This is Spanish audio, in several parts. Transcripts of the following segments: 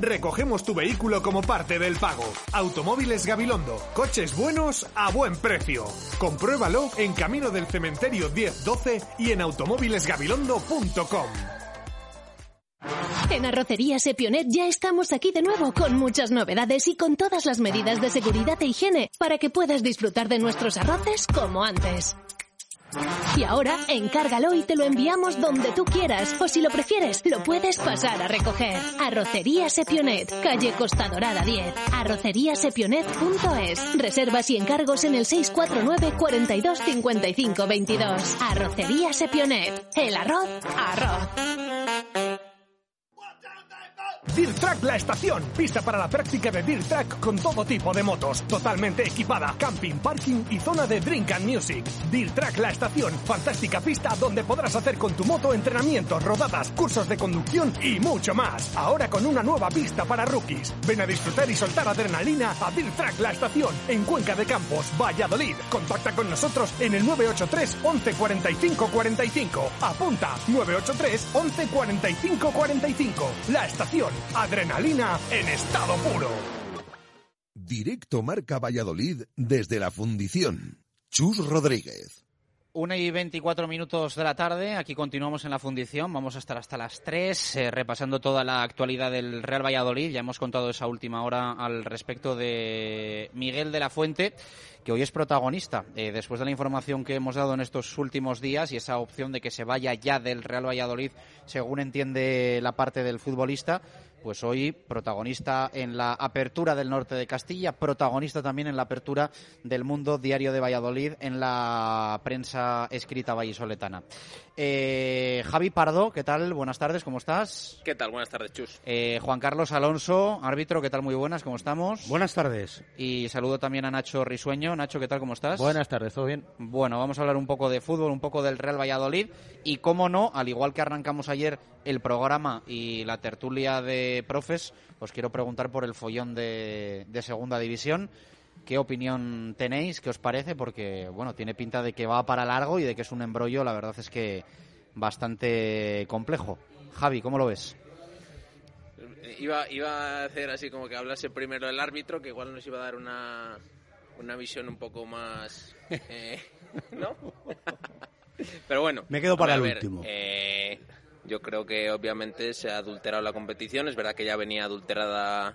recogemos tu vehículo como parte del pago. Automóviles Gabilondo, coches buenos a buen precio. Compruébalo en Camino del Cementerio 1012 y en automóvilesgabilondo.com. En Arrocería Sepionet ya estamos aquí de nuevo con muchas novedades y con todas las medidas de seguridad e higiene para que puedas disfrutar de nuestros arroces como antes. Y ahora, encárgalo y te lo enviamos donde tú quieras. O si lo prefieres, lo puedes pasar a recoger. Arrocería Sepionet, calle Costa Dorada 10. Arroceriasepionet.es. Reservas y encargos en el 649 42 55 22. Arrocería Sepionet. El arroz, arroz. Dirt Track La Estación, pista para la práctica de Dirt Track con todo tipo de motos, totalmente equipada, camping, parking y zona de drink and music. Dirt Track La Estación, fantástica pista donde podrás hacer con tu moto entrenamientos, rodadas, cursos de conducción y mucho más. Ahora con una nueva pista para rookies. Ven a disfrutar y soltar adrenalina a Dirt Track La Estación en Cuenca de Campos, Valladolid. Contacta con nosotros en el 983 11 45 45. Apunta 983 11 45 45. La Estación Adrenalina en estado puro. Directo Marca Valladolid desde la fundición. Chus Rodríguez. Una y 24 minutos de la tarde, aquí continuamos en la fundición, vamos a estar hasta las 3 eh, repasando toda la actualidad del Real Valladolid, ya hemos contado esa última hora al respecto de Miguel de la Fuente, que hoy es protagonista, eh, después de la información que hemos dado en estos últimos días y esa opción de que se vaya ya del Real Valladolid, según entiende la parte del futbolista, pues hoy protagonista en la apertura del norte de Castilla, protagonista también en la apertura del Mundo Diario de Valladolid en la prensa escrita vallisoletana. Eh, Javi Pardo, ¿qué tal? Buenas tardes, ¿cómo estás? ¿Qué tal? Buenas tardes, Chus. Eh, Juan Carlos Alonso, árbitro, ¿qué tal? Muy buenas, ¿cómo estamos? Buenas tardes. Y saludo también a Nacho Risueño. Nacho, ¿qué tal? ¿Cómo estás? Buenas tardes, ¿todo bien? Bueno, vamos a hablar un poco de fútbol, un poco del Real Valladolid y, cómo no, al igual que arrancamos ayer el programa y la tertulia de profes, os quiero preguntar por el follón de, de Segunda División. ¿Qué opinión tenéis? ¿Qué os parece? Porque, bueno, tiene pinta de que va para largo y de que es un embrollo, la verdad es que bastante complejo. Javi, ¿cómo lo ves? Iba, iba a hacer así como que hablase primero el árbitro, que igual nos iba a dar una, una visión un poco más... Eh, ¿No? Pero bueno. Me quedo para a el ver, último. eh, yo creo que obviamente se ha adulterado la competición. Es verdad que ya venía adulterada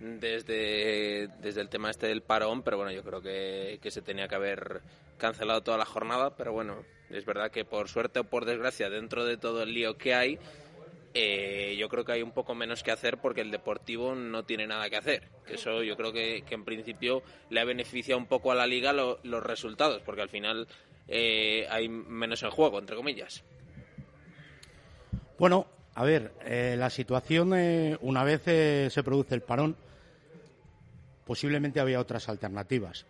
desde, desde el tema este del parón, pero bueno, yo creo que, que se tenía que haber cancelado toda la jornada. Pero bueno, es verdad que por suerte o por desgracia, dentro de todo el lío que hay, eh, yo creo que hay un poco menos que hacer porque el Deportivo no tiene nada que hacer. Eso yo creo que, que en principio le ha beneficiado un poco a la liga lo- los resultados, porque al final eh, hay menos en juego, entre comillas. Bueno, a ver, eh, la situación, eh, una vez eh, se produce el parón, posiblemente había otras alternativas.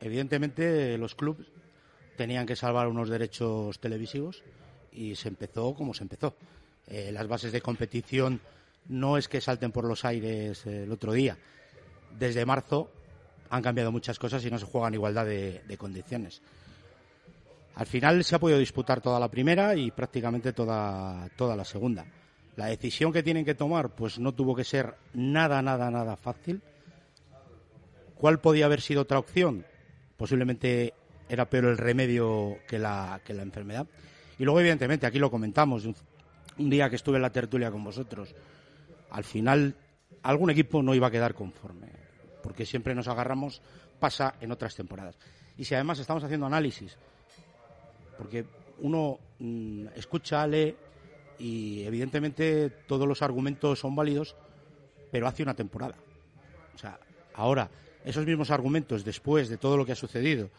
Evidentemente, los clubes tenían que salvar unos derechos televisivos y se empezó como se empezó. Las bases de competición no es que salten por los aires el otro día. Desde marzo han cambiado muchas cosas y no se juega en igualdad de condiciones. Al final se ha podido disputar toda la primera y prácticamente toda, toda la segunda. La decisión que tienen que tomar, pues no tuvo que ser nada, nada, nada fácil. ¿Cuál podía haber sido otra opción? Posiblemente era peor el remedio que la, que la enfermedad. Y luego, evidentemente, aquí lo comentamos, un, un día que estuve en la tertulia con vosotros, al final algún equipo no iba a quedar conforme, porque siempre nos agarramos, pasa en otras temporadas. Y si además estamos haciendo análisis, porque uno mm, escucha, lee y evidentemente todos los argumentos son válidos, pero hace una temporada. O sea, ahora, esos mismos argumentos, después de todo lo que ha sucedido,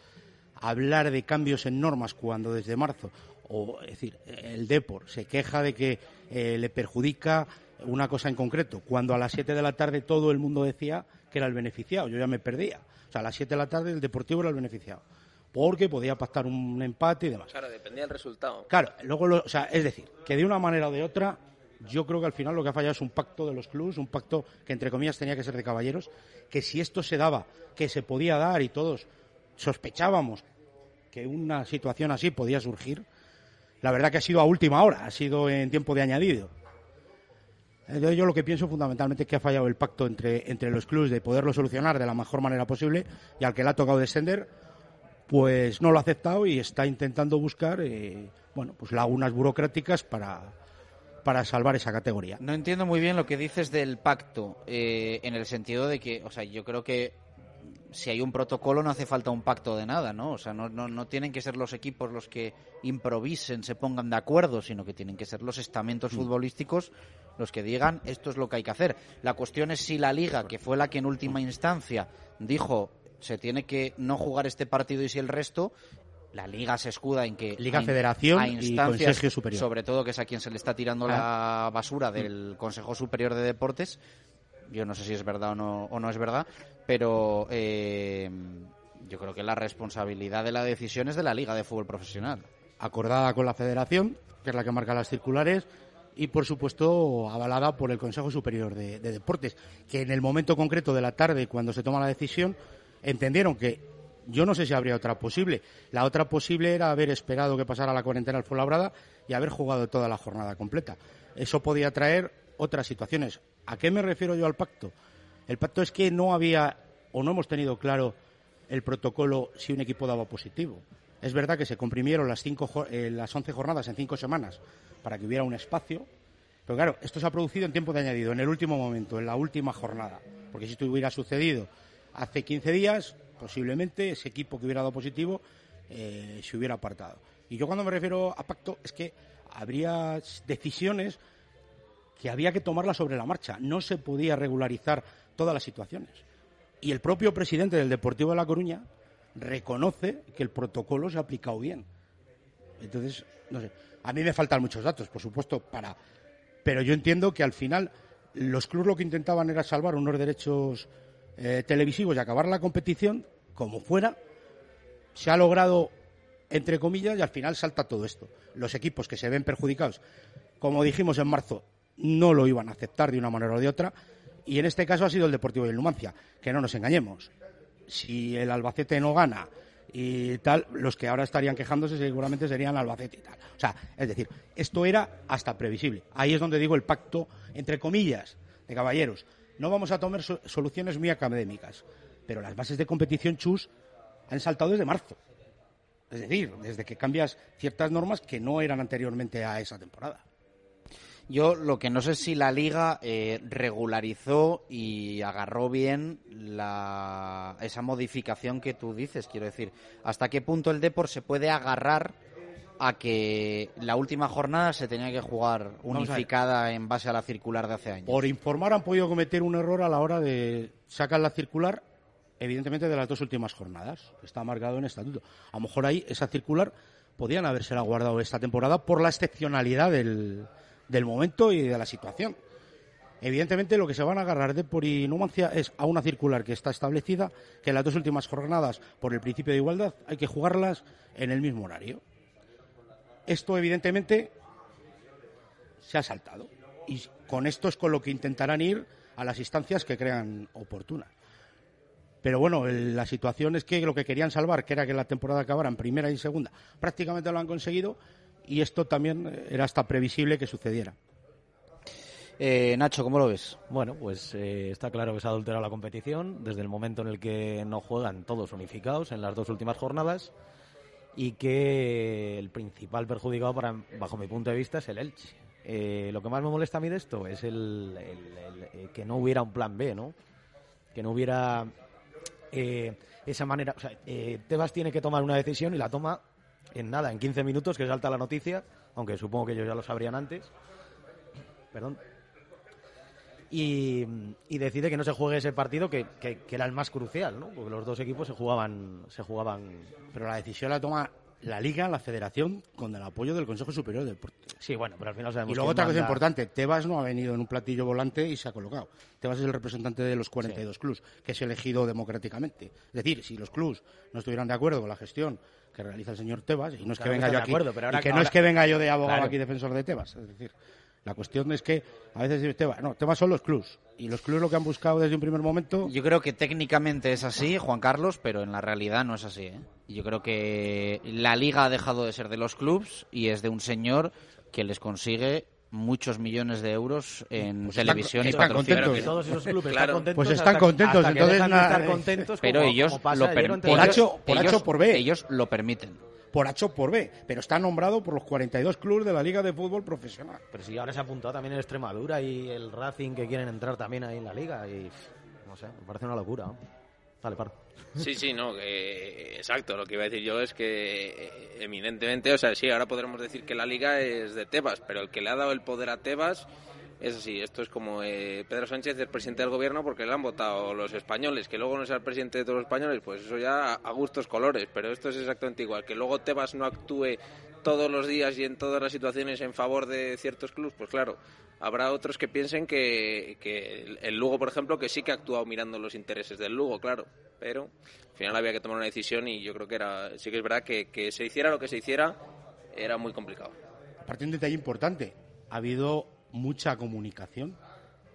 hablar de cambios en normas cuando desde marzo, o es decir, el Depor se queja de que eh, le perjudica una cosa en concreto, cuando a las 7 de la tarde todo el mundo decía que era el beneficiado, yo ya me perdía. O sea, a las 7 de la tarde el Deportivo era el beneficiado, porque podía pactar un empate y demás. Claro, dependía del resultado. Claro, luego, lo- o sea, es decir, que de una manera o de otra, yo creo que al final lo que ha fallado es un pacto de los clubes, un pacto que entre comillas tenía que ser de caballeros, que si esto se daba, que se podía dar y todos sospechábamos que una situación así podía surgir, la verdad que ha sido a última hora, ha sido en tiempo de añadido. Entonces yo lo que pienso fundamentalmente es que ha fallado el pacto entre, entre los clubes de poderlo solucionar de la mejor manera posible y al que le ha tocado descender, pues no lo ha aceptado y está intentando buscar eh, bueno, pues lagunas burocráticas para, para salvar esa categoría. No entiendo muy bien lo que dices del pacto, eh, en el sentido de que, o sea, yo creo que si hay un protocolo no hace falta un pacto de nada, ¿no? O sea, no, no, no, tienen que ser los equipos los que improvisen, se pongan de acuerdo, sino que tienen que ser los estamentos mm. futbolísticos los que digan esto es lo que hay que hacer. La cuestión es si la liga, que fue la que en última instancia dijo se tiene que no jugar este partido y si el resto, la liga se escuda en que liga federación y consejo superior sobre todo que es a quien se le está tirando la ah. basura del consejo superior de deportes yo no sé si es verdad o no, o no es verdad, pero eh, yo creo que la responsabilidad de la decisión es de la Liga de Fútbol Profesional. Acordada con la Federación, que es la que marca las circulares, y por supuesto avalada por el Consejo Superior de, Deportes, que en el momento concreto de la tarde, cuando se toma la decisión, entendieron que yo no sé si habría otra posible. La otra posible era haber esperado que pasara la cuarentena al Fuenlabrada y haber jugado toda la jornada completa. Eso podía traer otras situaciones. ¿A qué me refiero yo al pacto? El pacto es que no había o no hemos tenido claro el protocolo si un equipo daba positivo. Es verdad que se comprimieron las, cinco, eh, las 11 jornadas en cinco semanas para que hubiera un espacio, pero claro, esto se ha producido en tiempo de añadido, en el último momento, en la última jornada. Porque si esto hubiera sucedido hace 15 días, posiblemente ese equipo que hubiera dado positivo eh, se hubiera apartado. Y yo cuando me refiero a pacto es que habría decisiones que había que tomarla sobre la marcha. No se podía regularizar todas las situaciones. Y el propio presidente del Deportivo de La Coruña reconoce que el protocolo se ha aplicado bien. Entonces, no sé, a mí me faltan muchos datos, por supuesto, para... Pero yo entiendo que al final los clubes lo que intentaban era salvar unos derechos eh, televisivos y acabar la competición, como fuera. Se ha logrado, entre comillas, y al final salta todo esto. Los equipos que se ven perjudicados, como dijimos en marzo, no lo iban a aceptar de una manera o de otra. Y en este caso ha sido el Deportivo de Numancia, que no nos engañemos. Si el Albacete no gana y tal, los que ahora estarían quejándose seguramente serían Albacete y tal. O sea, es decir, esto era hasta previsible. Ahí es donde digo el pacto, entre comillas, de caballeros. No vamos a tomar soluciones muy académicas, pero las bases de competición chus han saltado desde marzo. Es decir, desde que cambias ciertas normas que no eran anteriormente a esa temporada. Yo lo que no sé si la liga eh, regularizó y agarró bien la, esa modificación que tú dices, quiero decir, hasta qué punto el Depor se puede agarrar a que la última jornada se tenía que jugar unificada en base a la circular de hace años. Por informar han podido cometer un error a la hora de sacar la circular, evidentemente de las dos últimas jornadas. Está marcado en estatuto. A lo mejor ahí esa circular podían haberse guardado esta temporada por la excepcionalidad del, del momento y de la situación. Evidentemente lo que se van a agarrar de por inumancia es a una circular que está establecida, que en las dos últimas jornadas, por el principio de igualdad, hay que jugarlas en el mismo horario. Esto evidentemente se ha saltado y con esto es con lo que intentarán ir a las instancias que crean oportunas. Pero bueno, la situación es que lo que querían salvar, que era que la temporada acabara en primera y segunda, prácticamente lo han conseguido y esto también era hasta previsible que sucediera. Eh, Nacho, ¿cómo lo ves? Bueno, pues eh, está claro que se ha adulterado la competición desde el momento en el que no juegan todos unificados en las dos últimas jornadas y que el principal perjudicado, para, bajo mi punto de vista, es el Elche. Eh, lo que más me molesta a mí de esto es el, que no hubiera un plan B, ¿no? Que no hubiera esa manera. O sea, Tebas tiene que tomar una decisión y la toma en nada, en 15 minutos que salta la noticia, aunque supongo que ellos ya lo sabrían antes. Perdón. Y, decide que no se juegue ese partido que, era el más crucial, ¿no? Porque los dos equipos se jugaban, se jugaban. Pero la decisión la toma la Liga, la Federación, con el apoyo del Consejo Superior del Deporte. Sí, bueno, pero al final sabemos Y luego otra cosa importante, Tebas no ha venido en un platillo volante y se ha colocado. Tebas es el representante de los 42 clubs, que es elegido democráticamente. Es decir, si los clubs no estuvieran de acuerdo con la gestión que realiza el señor Tebas, y no es que venga yo aquí, y que no es que venga yo de abogado aquí defensor de Tebas, es decir, la cuestión es que a veces dice Tebas, no, Tebas son los clubs, y los clubs lo que han buscado desde un primer momento... Yo creo que técnicamente es así, Juan Carlos, pero en la realidad no es así, ¿eh? Yo creo que la liga ha dejado de ser de los clubs y es de un señor que les consigue muchos millones de euros en Pues televisión y están patrocinio. contentos. todos esos clubes Claro. están contentos. Pues están hasta- contentos, hasta entonces nada, estar contentos. Pero como- ellos como lo, ayer per- ante Por H- por H ellos- o por B. ellos lo permiten. Por H o por B, pero está nombrado por los 42 clubes de la Liga de Fútbol Profesional. Pero sí, ahora se ha apuntado también el Extremadura y el Racing que quieren entrar también ahí en la liga. Y no sé, me parece una locura. ¿no? Dale, paro. Sí, sí, no, que- exacto. Lo que iba a decir yo es que eh, eminentemente, o sea, sí, ahora podremos decir que la liga es de Tebas, pero el que le ha dado el poder a Tebas es así. Esto es como eh, Pedro Sánchez es presidente del gobierno porque le han votado los españoles, que luego no sea el presidente de todos los españoles, pues eso ya a gustos colores, pero esto es exactamente igual. Que luego Tebas no actúe todos los días y en todas las situaciones en favor de ciertos clubes, pues claro, habrá otros que piensen que, que el- Lugo, por ejemplo, que sí que ha actuado mirando los intereses del Lugo, claro, pero al final había que tomar una decisión y yo creo que era, sí que es verdad que, que se hiciera lo que se hiciera, era muy complicado. Aparte un detalle importante, ha habido mucha comunicación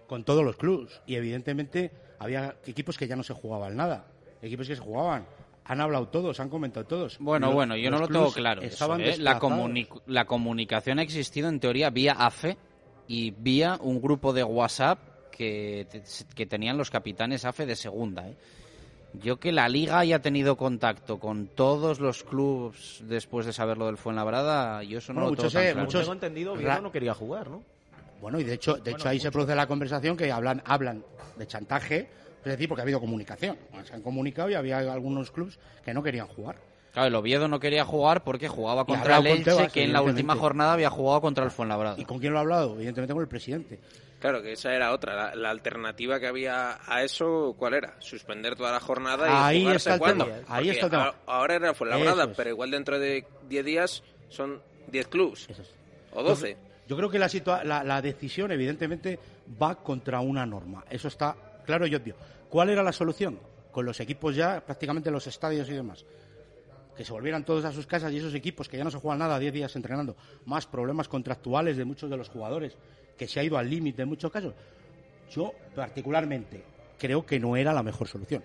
con todos los clubes y evidentemente había equipos que ya no se jugaban nada, equipos que se jugaban, han hablado todos, han comentado todos. Bueno, Los- bueno, yo no lo tengo claro. eso, ¿eh? la, comuni- la comunicación ha existido en teoría vía AFE y vía un grupo de WhatsApp que, te- que tenían los capitanes AFE de segunda. ¿eh? Yo que la liga haya tenido contacto con todos los clubes después de saber lo del Fuenlabrada, yo eso no Bueno, lo tengo muchos, tan eh, claro. muchos- tengo entendido, Ra- Oviedo no quería jugar, ¿no? Bueno, y de hecho, de hecho ahí se produce la conversación que hablan, hablan de chantaje, es decir, porque ha habido comunicación. Se han comunicado y había algunos clubes que no querían jugar. Claro, el Oviedo no quería jugar porque jugaba contra el con Elche, Tebas, que en la última jornada había jugado contra el Fuenlabrada. ¿Y con quién lo ha hablado? Evidentemente con el presidente. Claro, que esa era otra. La, la alternativa que había a eso, ¿cuál era? Suspender toda la jornada y Ahí jugarse está el cuándo. tema, ahí está el tema. a- Ahora era Fuenlabrada, es. pero igual dentro de 10 días son 10 clubs es. o 12. Yo creo que la, la, la decisión, evidentemente, va contra una norma. Eso está claro y obvio. ¿Cuál era la solución? Con los equipos ya prácticamente en los estadios y demás. Que se volvieran todos a sus casas y esos equipos que ya no se juegan nada, 10 días entrenando, más problemas contractuales de muchos de los jugadores, que se ha ido al límite en muchos casos. Yo, particularmente, creo que no era la mejor solución.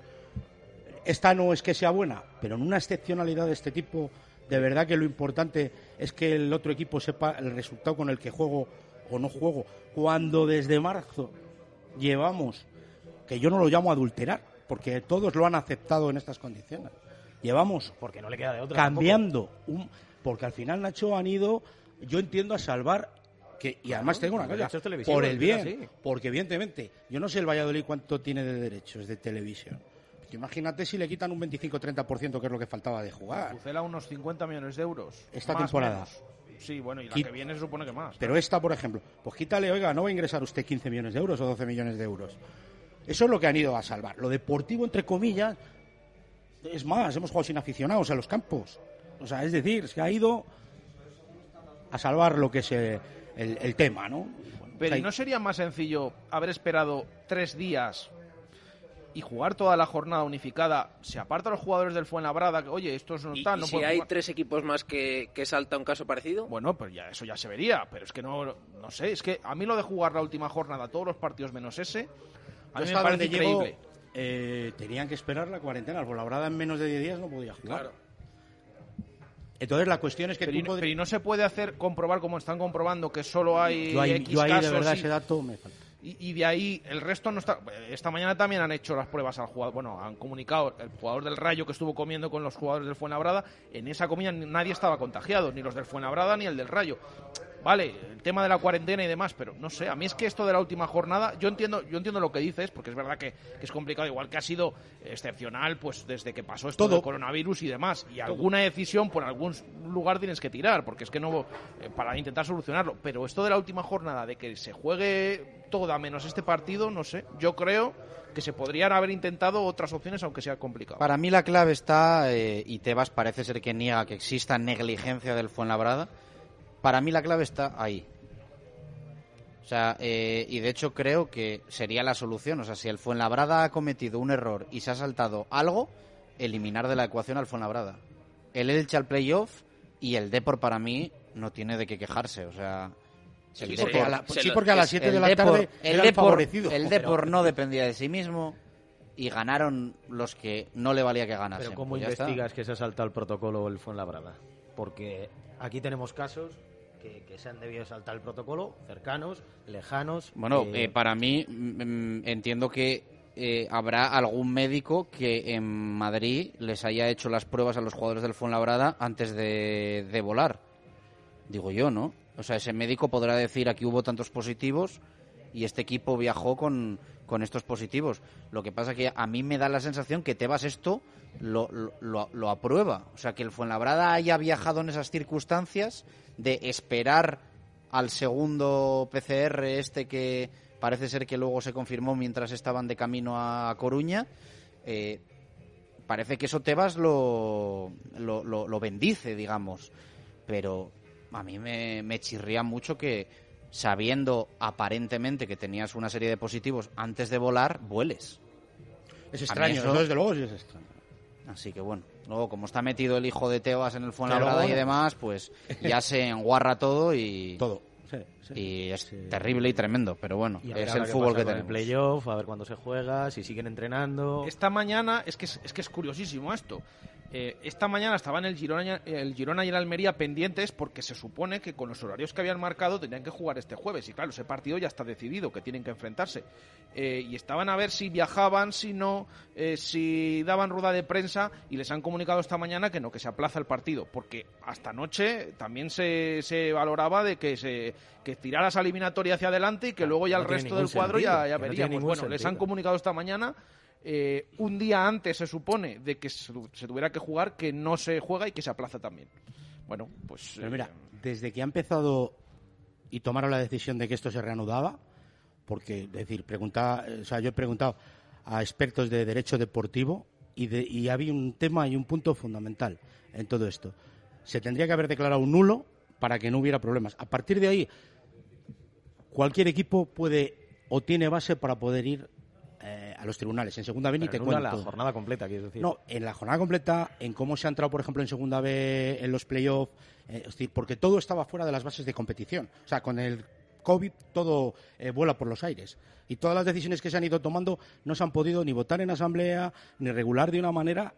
Esta no es que sea buena, pero en una excepcionalidad de este tipo, de verdad que lo importante es que el otro equipo sepa el resultado con el que juego o no juego. Cuando desde marzo llevamos, que yo no lo llamo adulterar, porque todos lo han aceptado en estas condiciones, llevamos Porque no le queda de otra. cambiando un porque al final Nacho han ido yo entiendo a salvar que y además tengo una cosa por el bien porque evidentemente yo no sé el Valladolid cuánto tiene de derechos de televisión imagínate si le quitan un 25-30% que es lo que faltaba de jugar Pucela unos 50 millones de euros. Esta Más, temporada. menos. Sí, bueno, y la que viene se supone que más. pero esta por ejemplo pues quítale oiga no va a ingresar usted 15 millones de euros o 12 millones de euros eso es lo que han ido a salvar lo deportivo entre comillas es más hemos jugado sin aficionados en los campos o sea es decir se ha ido a salvar lo que es el, el tema, ¿no? Bueno, Pero o sea, ¿y no sería más sencillo haber esperado tres días y jugar toda la jornada unificada? Se aparta a los jugadores del Fuenlabrada, que oye, estos no ¿Y, están, y no si hay jugar. tres equipos más que, que salta un caso parecido? Bueno, pues ya eso ya se vería, pero es que no, no sé, es que a mí lo de jugar la última jornada, todos los partidos menos ese, a yo mí me parece increíble. eh, tenían que esperar la cuarentena. Por la brada en menos de 10 días no podía jugar. Claro. Entonces la cuestión es que Pero, tú y, no- podrías- pero y no se puede hacer comprobar como están comprobando que solo hay yo ahí, X yo ahí de casos verdad y- ese dato me falta. Y, de ahí el resto no está. Esta mañana también han hecho las pruebas al jugador. Bueno, han comunicado el jugador del Rayo que estuvo comiendo con los jugadores del Fuenlabrada. En esa comida nadie estaba contagiado, ni los del Fuenlabrada ni el del Rayo. Vale, el tema de la cuarentena y demás, pero no sé. A mí es que esto de la última jornada, yo entiendo, yo entiendo lo que dices, porque es verdad que, que es complicado, igual que ha sido excepcional, pues desde que pasó esto Todo. del coronavirus y demás. Y alguna decisión por algún lugar tienes que tirar, porque es que no eh, para intentar solucionarlo. Pero esto de la última jornada, de que se juegue toda menos este partido, no sé. Yo creo que se podrían haber intentado otras opciones, aunque sea complicado. Para mí la clave está, eh, y Tebas parece ser que niega que exista negligencia del Fuenlabrada, para mí la clave está ahí. O sea, eh, y de hecho creo que sería la solución. O sea, si el Fuenlabrada ha cometido un error y se ha saltado algo, eliminar de la ecuación al Fuenlabrada. El Elche al playoff y el Depor para mí no tiene de qué quejarse. O sea, Sí, el Porque a la- se sí, lo- porque a las es- 7 el de la Depor- tarde el era el Depor- favorecido. el Depor no dependía de sí mismo y ganaron los que no le valía que ganasen. Pero ¿cómo Pues está. investigas que se ha saltado el protocolo el Fuenlabrada? Porque aquí tenemos casos que, que se han debido saltar el protocolo, cercanos, lejanos. Bueno, eh, eh, para mí mm, mm, entiendo que eh, habrá algún médico que en Madrid les haya hecho las pruebas a los jugadores del Fuenlabrada antes de, de volar. Digo yo, ¿no? O sea, ese médico podrá decir aquí hubo tantos positivos y este equipo viajó con, con estos positivos. Lo que pasa que a mí me da la sensación que Tebas esto lo, lo- lo- aprueba. O sea, que el Fuenlabrada haya viajado en esas circunstancias de esperar al segundo PCR este que parece ser que luego se confirmó mientras estaban de camino a Coruña. Eh, parece que eso Tebas lo, lo, lo- lo bendice, digamos. Pero a mí me, me chirría mucho que, sabiendo aparentemente que tenías una serie de positivos antes de volar, vueles. Es extraño, eso- desde luego sí es extraño. Así que bueno, luego como está metido el hijo de Tebas en el Fuenlabrada y bueno. demás, pues ya se enguarra todo y, Todo. Sí, sí. y es Sí. terrible y tremendo. Pero bueno, y es el fútbol que con el tenemos. playoff, a ver cuándo se juega, si siguen entrenando. Esta mañana, es que es, es que es curiosísimo esto. Eh, esta mañana estaban el Girona, el Girona y el Almería pendientes porque se supone que con los horarios que habían marcado tenían que jugar este jueves. Y claro, ese partido ya está decidido, que tienen que enfrentarse. Eh, y estaban a ver si viajaban, si no, eh, si daban rueda de prensa y les han comunicado esta mañana que no, que se aplaza el partido. Porque hasta anoche también se, se valoraba de que se que tiraras a eliminatoria hacia adelante y que luego ya no el resto del cuadro sentido, ya, ya no veríamos. bueno, les han comunicado esta mañana eh, un día antes se supone de que se, tu- se tuviera que jugar que no se juega y que se aplaza también. Bueno, pues Pero eh, mira, desde que ha empezado y tomaron la decisión de que esto se reanudaba, porque, es decir, preguntaba, o sea, yo he preguntado a expertos de derecho deportivo y, de, y había un tema y un punto fundamental en todo esto. Se tendría que haber declarado nulo para que no hubiera problemas. A partir de ahí, cualquier equipo puede o tiene base para poder ir eh, a los tribunales. En segunda B ni te cuento. la jornada completa, quieres decir. No, en la jornada completa, en cómo se ha entrado, por ejemplo, en segunda B, en los playoffs, eh, es decir, porque todo estaba fuera de las bases de competición. O sea, con el COVID todo eh, vuela por los aires. Y todas las decisiones que se han ido tomando no se han podido ni votar en asamblea, ni regular de una manera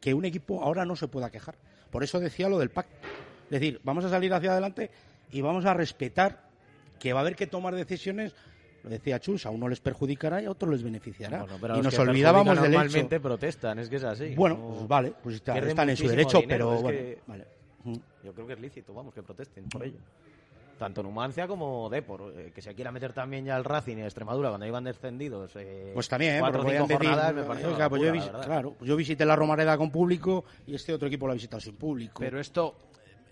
que un equipo ahora no se pueda quejar. Por eso decía lo del pacto. Es decir, vamos a salir hacia adelante y vamos a respetar que va a haber que tomar decisiones, lo decía Chus, a uno les perjudicará y a otro les beneficiará. Bueno, pero y nos olvidábamos del hecho. Normalmente protestan, es que es así. Bueno, No- pues vale, pues está- están en su derecho, dinero, pero es bueno, que- vale. Yo creo que es lícito, vamos, que protesten por ello. Tanto Numancia como Depor, eh, que se quiera meter también ya el Racing y Extremadura cuando iban descendidos. eh, Pues también, cuatro o porque cinco podían decir, jornadas me pues yo, vis- claro, pues yo visité la Romareda con público y este otro equipo lo ha visitado sin público. pero esto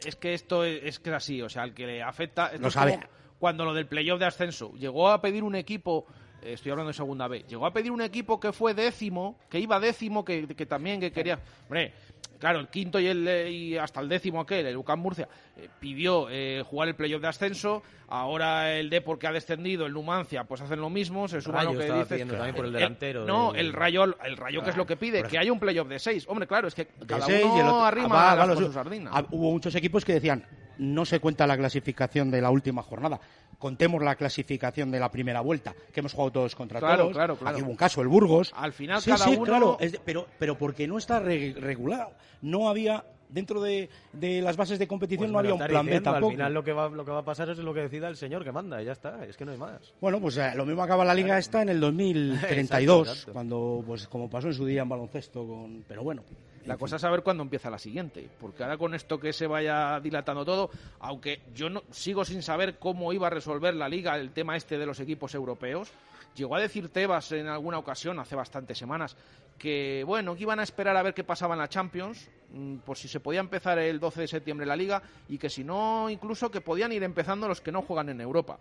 es que esto es, es que es así, o sea, al que le afecta Lo como sabe. Cuando lo del playoff de ascenso llegó a pedir un equipo Estoy hablando de segunda B. Llegó a pedir un equipo que fue décimo, que iba décimo, que, que también que quería. Hombre, claro, el quinto y, el, eh, y hasta el décimo aquel, el UCAM Murcia, eh, pidió eh, jugar el playoff de ascenso. Ahora el Depor que ha descendido, el Numancia, pues hacen lo mismo. Se suma Rayo lo que dices. pidiendo también por el no, el Rayo, el Rayo que es lo que pide, que haya un playoff de seis. Hombre, claro, es que cada seis uno el otro- arrima Ah, las su sardina. ah, hubo muchos equipos que decían no se cuenta la clasificación de la última jornada. Contemos la clasificación de la primera vuelta, que hemos jugado todos contra Claro, todos. claro, claro. Aquí hubo un caso, el Burgos. Al final sí, cada sí, uno- claro, es de- pero, pero porque no está re- regulado. No había, dentro de, de las bases de competición, Pues no había un plan B tampoco. Al final lo que, va, lo que va a pasar es lo que decida el señor que manda, y ya está, es que no hay más. Bueno, pues eh, lo mismo acaba la liga esta en el 2032, Exacto, exacto. cuando, pues como pasó en su día en baloncesto, con... pero bueno. La cosa es saber cuándo empieza la siguiente, porque ahora con esto que se vaya dilatando todo, aunque yo no sigo sin saber cómo iba a resolver la liga el tema este de los equipos europeos, llegó a decir Tebas en alguna ocasión hace bastantes semanas que bueno, que iban a esperar a ver qué pasaba en la Champions, mm, por si se podía empezar el 12 de septiembre la liga y que si no incluso que podían ir empezando los que no juegan en Europa.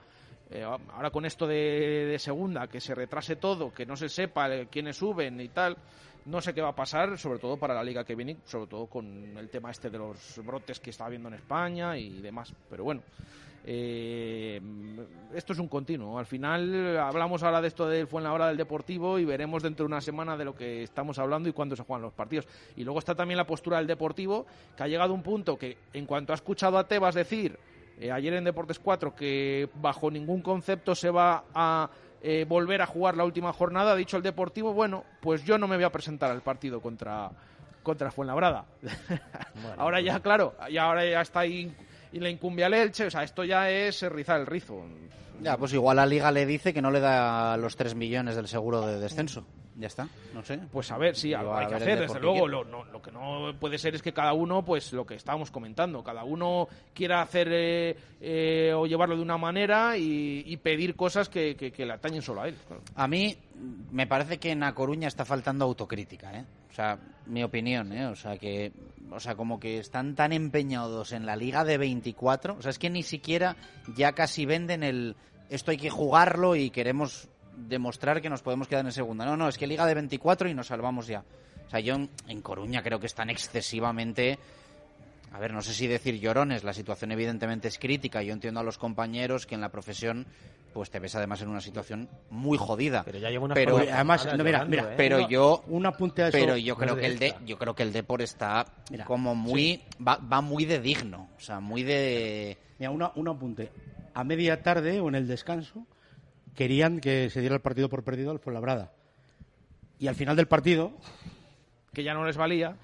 Eh, ahora con esto de, de segunda, que se retrase todo, que no se sepa eh, quiénes suben y tal, no sé qué va a pasar, sobre todo para la liga que viene, sobre todo con el tema este de los brotes que está habiendo en España y demás. Pero bueno, eh, esto es un continuo. Al final hablamos ahora de esto del Fuenlabrada del Deportivo y veremos dentro de una semana de lo que estamos hablando y cuándo se juegan los partidos. Y luego está también la postura del Deportivo, que ha llegado a un punto que en cuanto ha escuchado a Tebas decir eh, ayer en Deportes 4 que bajo ningún concepto se va a eh, volver a jugar la última jornada, ha dicho el Deportivo, bueno, pues yo no me voy a presentar al partido contra, contra Fuenlabrada. ahora ya, claro, y ahora ya está ahí y le incumbe al Elche. O sea, esto ya es rizar el rizo. Ya, pues igual la Liga le dice que no le da los 3 millones del seguro de descenso. Ya está, no sé. Pues a ver, sí, algo hay que hacer, desde luego. Lo, no, lo, que no puede ser es que cada uno, pues lo que estábamos comentando, cada uno quiera hacer eh, eh, o llevarlo de una manera y, pedir cosas que, que, le atañen solo a él. A mí me parece que en A Coruña está faltando autocrítica, ¿eh? O sea, mi opinión, ¿eh? O sea, que o sea, como que están tan empeñados en la liga de 24, o sea, es que ni siquiera ya casi venden el esto hay que jugarlo y queremos demostrar que nos podemos quedar en segunda. No, no, es que liga de 24 y nos salvamos ya. O sea, yo en Coruña creo que están excesivamente a ver, no sé si decir llorones, la situación evidentemente es crítica. Yo entiendo a los compañeros que en la profesión pues te ves además en una situación muy jodida. Pero ya llevo una pero además no, mira, mira, ¿eh? pero yo un apunte a eso, pero yo creo que el de yo creo que el Depor está como muy va, va, muy de digno, o sea, muy de Mira, una, un apunte. A media tarde o en el descanso querían que se diera el partido por perdido al Fuenlabrada. Y al final del partido que ya no les valía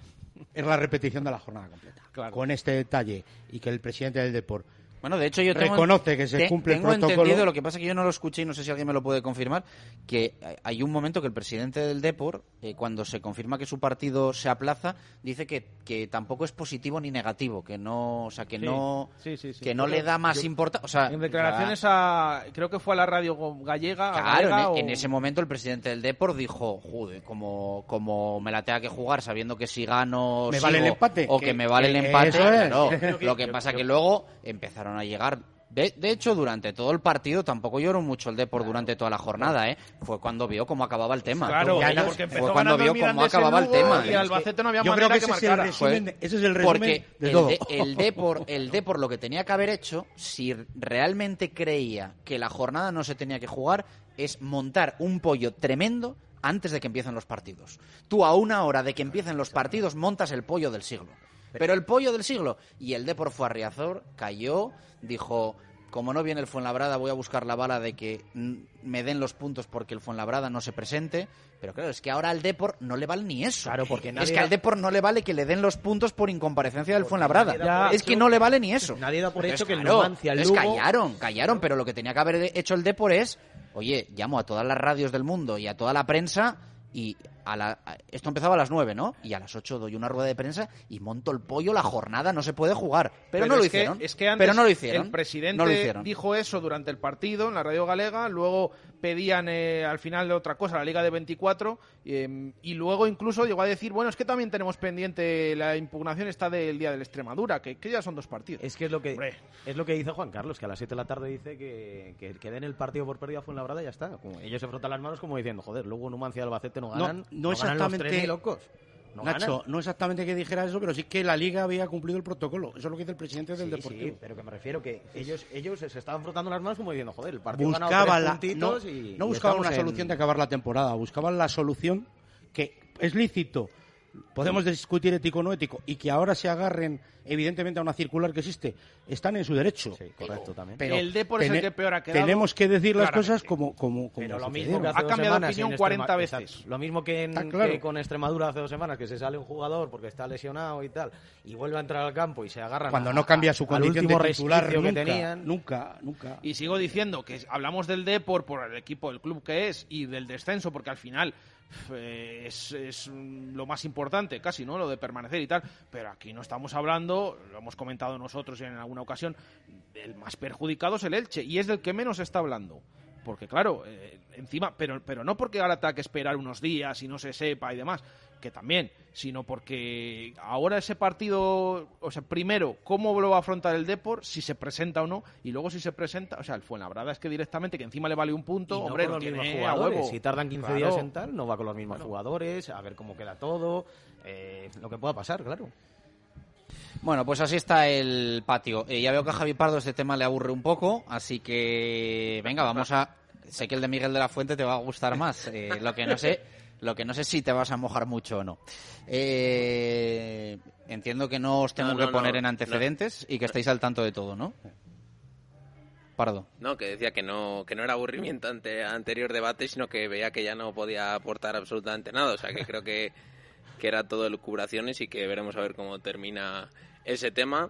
es la repetición de la jornada completa. Con este detalle y que el presidente del Deport bueno, de hecho yo tengo, reconoce que se cumple el protocolo. entendido, lo que pasa es que yo no lo escuché y no sé si alguien me lo puede confirmar, que hay un momento que el presidente del Depor, eh, cuando se confirma que su partido se aplaza, dice que, que tampoco es positivo ni negativo, que no, o sea, que no, que no le da más importancia. O sea, en declaraciones a, creo que fue a la radio gallega. Claro, en, ese momento el presidente del Depor dijo, joder, como, como me la tenga que jugar sabiendo que si gano ¿Me vale el empate? o que, me vale el empate, lo que pasa que luego empezaron a llegar. De, hecho, durante todo el partido tampoco lloró mucho el Depor durante toda la jornada, ¿eh? Fue cuando vio cómo acababa el tema. Claro, fue cuando vio cómo acababa el tema. Y Albacete no había Yo creo que, ese, es el resumen, ese es el resumen Porque de todo. el, Depor, el Depor lo que tenía que haber hecho, si realmente creía que la jornada no se tenía que jugar, es montar un pollo tremendo antes de que empiecen los partidos. Tú a una hora de que empiecen los partidos montas el pollo del siglo. Pero el pollo del siglo. Y el Depor fue a Riazor, cayó, dijo, como no viene el Fuenlabrada, voy a buscar la bala de que me den los puntos porque el Fuenlabrada no se presente. Pero claro, es que ahora al Depor no le vale ni eso. Claro, porque es que al Depor no le vale que le den los puntos por incomparecencia del Fuenlabrada. Es que no le vale ni eso. Nadie da por hecho que el Numancia, el Lugo... callaron, callaron, pero lo que tenía que haber hecho el Depor es, oye, llamo a todas las radios del mundo y a toda la prensa y a la, esto empezaba a las 9, ¿no? Y a las 8 doy una rueda de prensa y monto el pollo, la jornada no se puede jugar. Pero, no lo hicieron. es que antes pero no lo hicieron. El presidente dijo eso durante el partido en la radio galega, luego pedían eh, al final de otra cosa, la Liga de 24, em, y luego incluso llegó a decir, bueno, es que también tenemos pendiente la impugnación está del día de la Extremadura, que, ya son dos partidos. Es que es lo que, es lo que dice Juan Carlos, que a las 7 de la tarde dice que, que, den el partido por pérdida fue en la brada y ya está. Como ellos se frotan las manos como diciendo, joder, luego Numancia y Albacete no ganan. No, exactamente. locos. No Nacho, no exactamente que dijera eso, pero sí que la liga había cumplido el protocolo. Eso es lo que dice el presidente del Deportivo. Sí, pero que me refiero que ellos ellos se estaban frotando las manos como diciendo, joder, el partido buscaba la, no, y, no buscaban una solución de acabar la temporada, buscaban la solución que es lícito podemos discutir ético o no ético, y que ahora se agarren evidentemente a una circular que existe, están en su derecho. Sí, correcto también. Pero el Depor es el que peor ha quedado. Tenemos que decir las cosas como, como, como Pero lo mismo que ha cambiado de opinión 40 veces. Lo mismo que, en, con Extremadura hace dos semanas, que se sale un jugador porque está lesionado y tal, y vuelve a entrar al campo y se agarran Cuando no cambia su condición de titular nunca, que tenían. Nunca, nunca. Y sigo diciendo que hablamos del Depor por el equipo, el club que es, y del descenso, porque al final es, lo más importante, casi, ¿no? Lo de permanecer y tal. Pero aquí no estamos hablando, lo hemos comentado nosotros en alguna ocasión, el más perjudicado es el Elche y es del que menos está hablando. Porque claro, eh, encima, pero, pero no porque ahora tenga que esperar unos días y no se sepa y demás, que también, sino porque ahora ese partido, o sea, primero, cómo lo va a afrontar el Depor, si se presenta o no, y luego si se presenta, o sea, el Fuenlabrada es que directamente, que encima le vale un punto, hombre, los mismos jugadores. Si tardan 15 días en tal, no va con los mismos jugadores, a ver cómo queda todo, eh, lo que pueda pasar, claro. Bueno, pues así está el patio. Eh, ya veo que a Javi Pardo este tema le aburre un poco, así que venga, vamos a... Sé que el de Miguel de la Fuente te va a gustar más. Eh, lo que no sé lo que no sé si te vas a mojar mucho o no. Eh, entiendo que no os tengo que poner en antecedentes y que estáis al tanto de todo, ¿no? Pardo. No, que decía que no, que no era aburrimiento ante anterior debate, sino que veía que ya no podía aportar absolutamente nada. O sea, que creo que, que era todo lucubraciones y que veremos a ver cómo termina ese tema.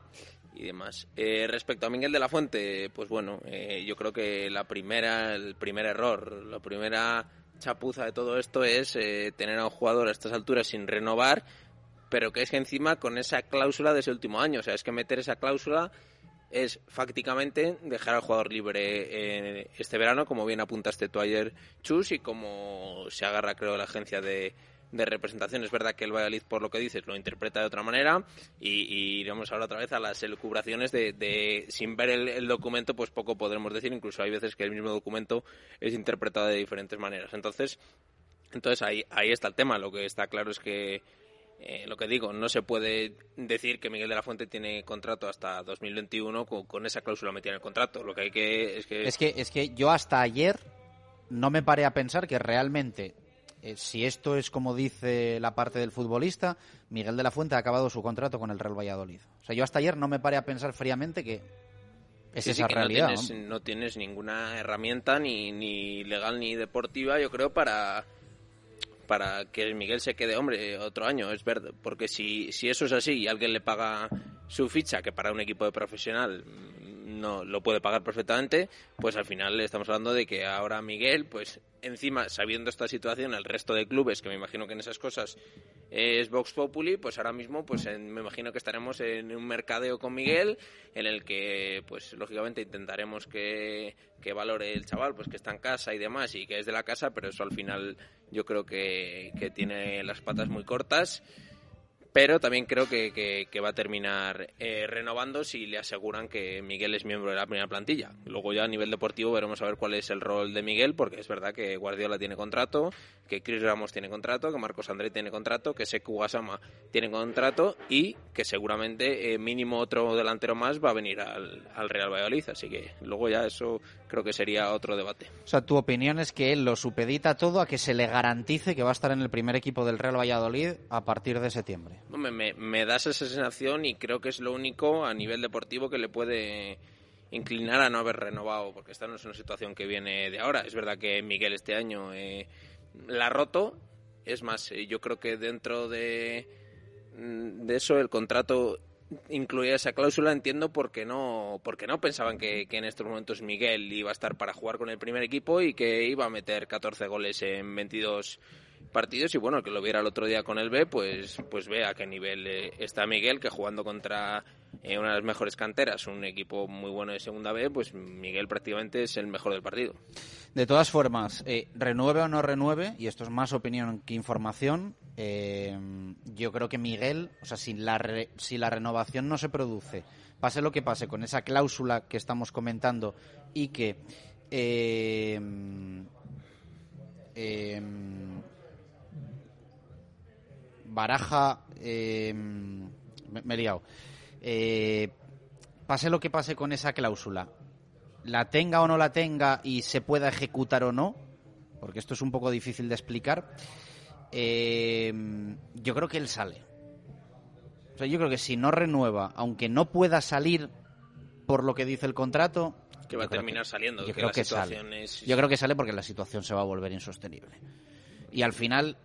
y demás. Eh, respecto a Miguel de la Fuente, pues bueno, eh, yo creo que la primera, el primer error, la primera chapuza de todo esto es eh, tener a un jugador a estas alturas sin renovar, pero que es que encima con esa cláusula de ese último año, o sea, es que meter esa cláusula es fácticamente dejar al jugador libre este verano, como bien apuntaste tú ayer, Chus, y como se agarra, creo, la agencia de, de representación. Es verdad que el Valladolid, por lo que dices, lo interpreta de otra manera y, iremos ahora otra vez a las elucubraciones de, sin ver el, documento, pues poco podremos decir. Incluso hay veces que el mismo documento es interpretado de diferentes maneras. Entonces, entonces ahí, ahí está el tema. Lo que está claro es que eh, lo que digo, no se puede decir que Miguel de la Fuente tiene contrato hasta 2021 con, con esa cláusula metida en el contrato. Lo que hay que es que... Es que, es que yo hasta ayer no me paré a pensar que realmente eh, si esto es como dice la parte del futbolista, Miguel de la Fuente ha acabado su contrato con el Real Valladolid. O sea, yo hasta ayer no me paré a pensar fríamente que es esa realidad. No tienes, ¿no? tienes, ninguna herramienta ni, ni legal ni deportiva, yo creo, para para que Miguel se quede hombre otro año, es verdad, porque si, si eso es así y alguien le paga su ficha, que para un equipo de profesional no lo puede pagar perfectamente, pues al final estamos hablando de que ahora Miguel, pues encima sabiendo esta situación, el resto de clubes, que me imagino que en esas cosas es Vox Populi, pues ahora mismo pues me imagino que estaremos en un mercadeo con Miguel en el que pues lógicamente intentaremos que, que valore el chaval, pues que está en casa y demás y que es de la casa, pero eso al final yo creo que, que tiene las patas muy cortas pero también creo que, que, va a terminar eh, renovando si le aseguran que Miguel es miembro de la primera plantilla. Luego ya a nivel deportivo veremos a ver cuál es el rol de Miguel, porque es verdad que Guardiola tiene contrato, que Chris Ramos tiene contrato, que Marcos André tiene contrato, que Seku Gasama tiene contrato y que seguramente eh, mínimo otro delantero más va a venir al, al, Real Valladolid. Así que luego ya eso creo que sería otro debate. O sea, tu opinión es que él lo supedita todo a que se le garantice que va a estar en el primer equipo del Real Valladolid a partir de septiembre. Me, das esa sensación y creo que es lo único a nivel deportivo que le puede inclinar a no haber renovado, porque esta no es una situación que viene de ahora. Es verdad que Miguel este año eh, la ha roto. Es más, eh, yo creo que dentro de, mm, de eso el contrato incluía esa cláusula, entiendo porque no, porque no pensaban que, que, en estos momentos Miguel iba a estar para jugar con el primer equipo y que iba a meter 14 goles en 22 partidos y bueno, que lo viera el otro día con el B, pues, pues vea a qué nivel eh, está Miguel, que jugando contra eh, una de las mejores canteras, un equipo muy bueno de segunda B, pues Miguel prácticamente es el mejor del partido. De todas formas, eh, renueve o no renueve, y esto es más opinión que información, yo creo que Miguel, o sea, si la, si la renovación no se produce, pase lo que pase con esa cláusula que estamos comentando y que eh, Baraja, eh, me, he liado. Eh, pase lo que pase con esa cláusula, la tenga o no la tenga y se pueda ejecutar o no, porque esto es un poco difícil de explicar, eh, yo creo que él sale. O sea, yo creo que si no renueva, aunque no pueda salir por lo que dice el contrato, que va a terminar saliendo. Yo creo que sale. Yo creo que sale porque la situación se va a volver insostenible. Y al final,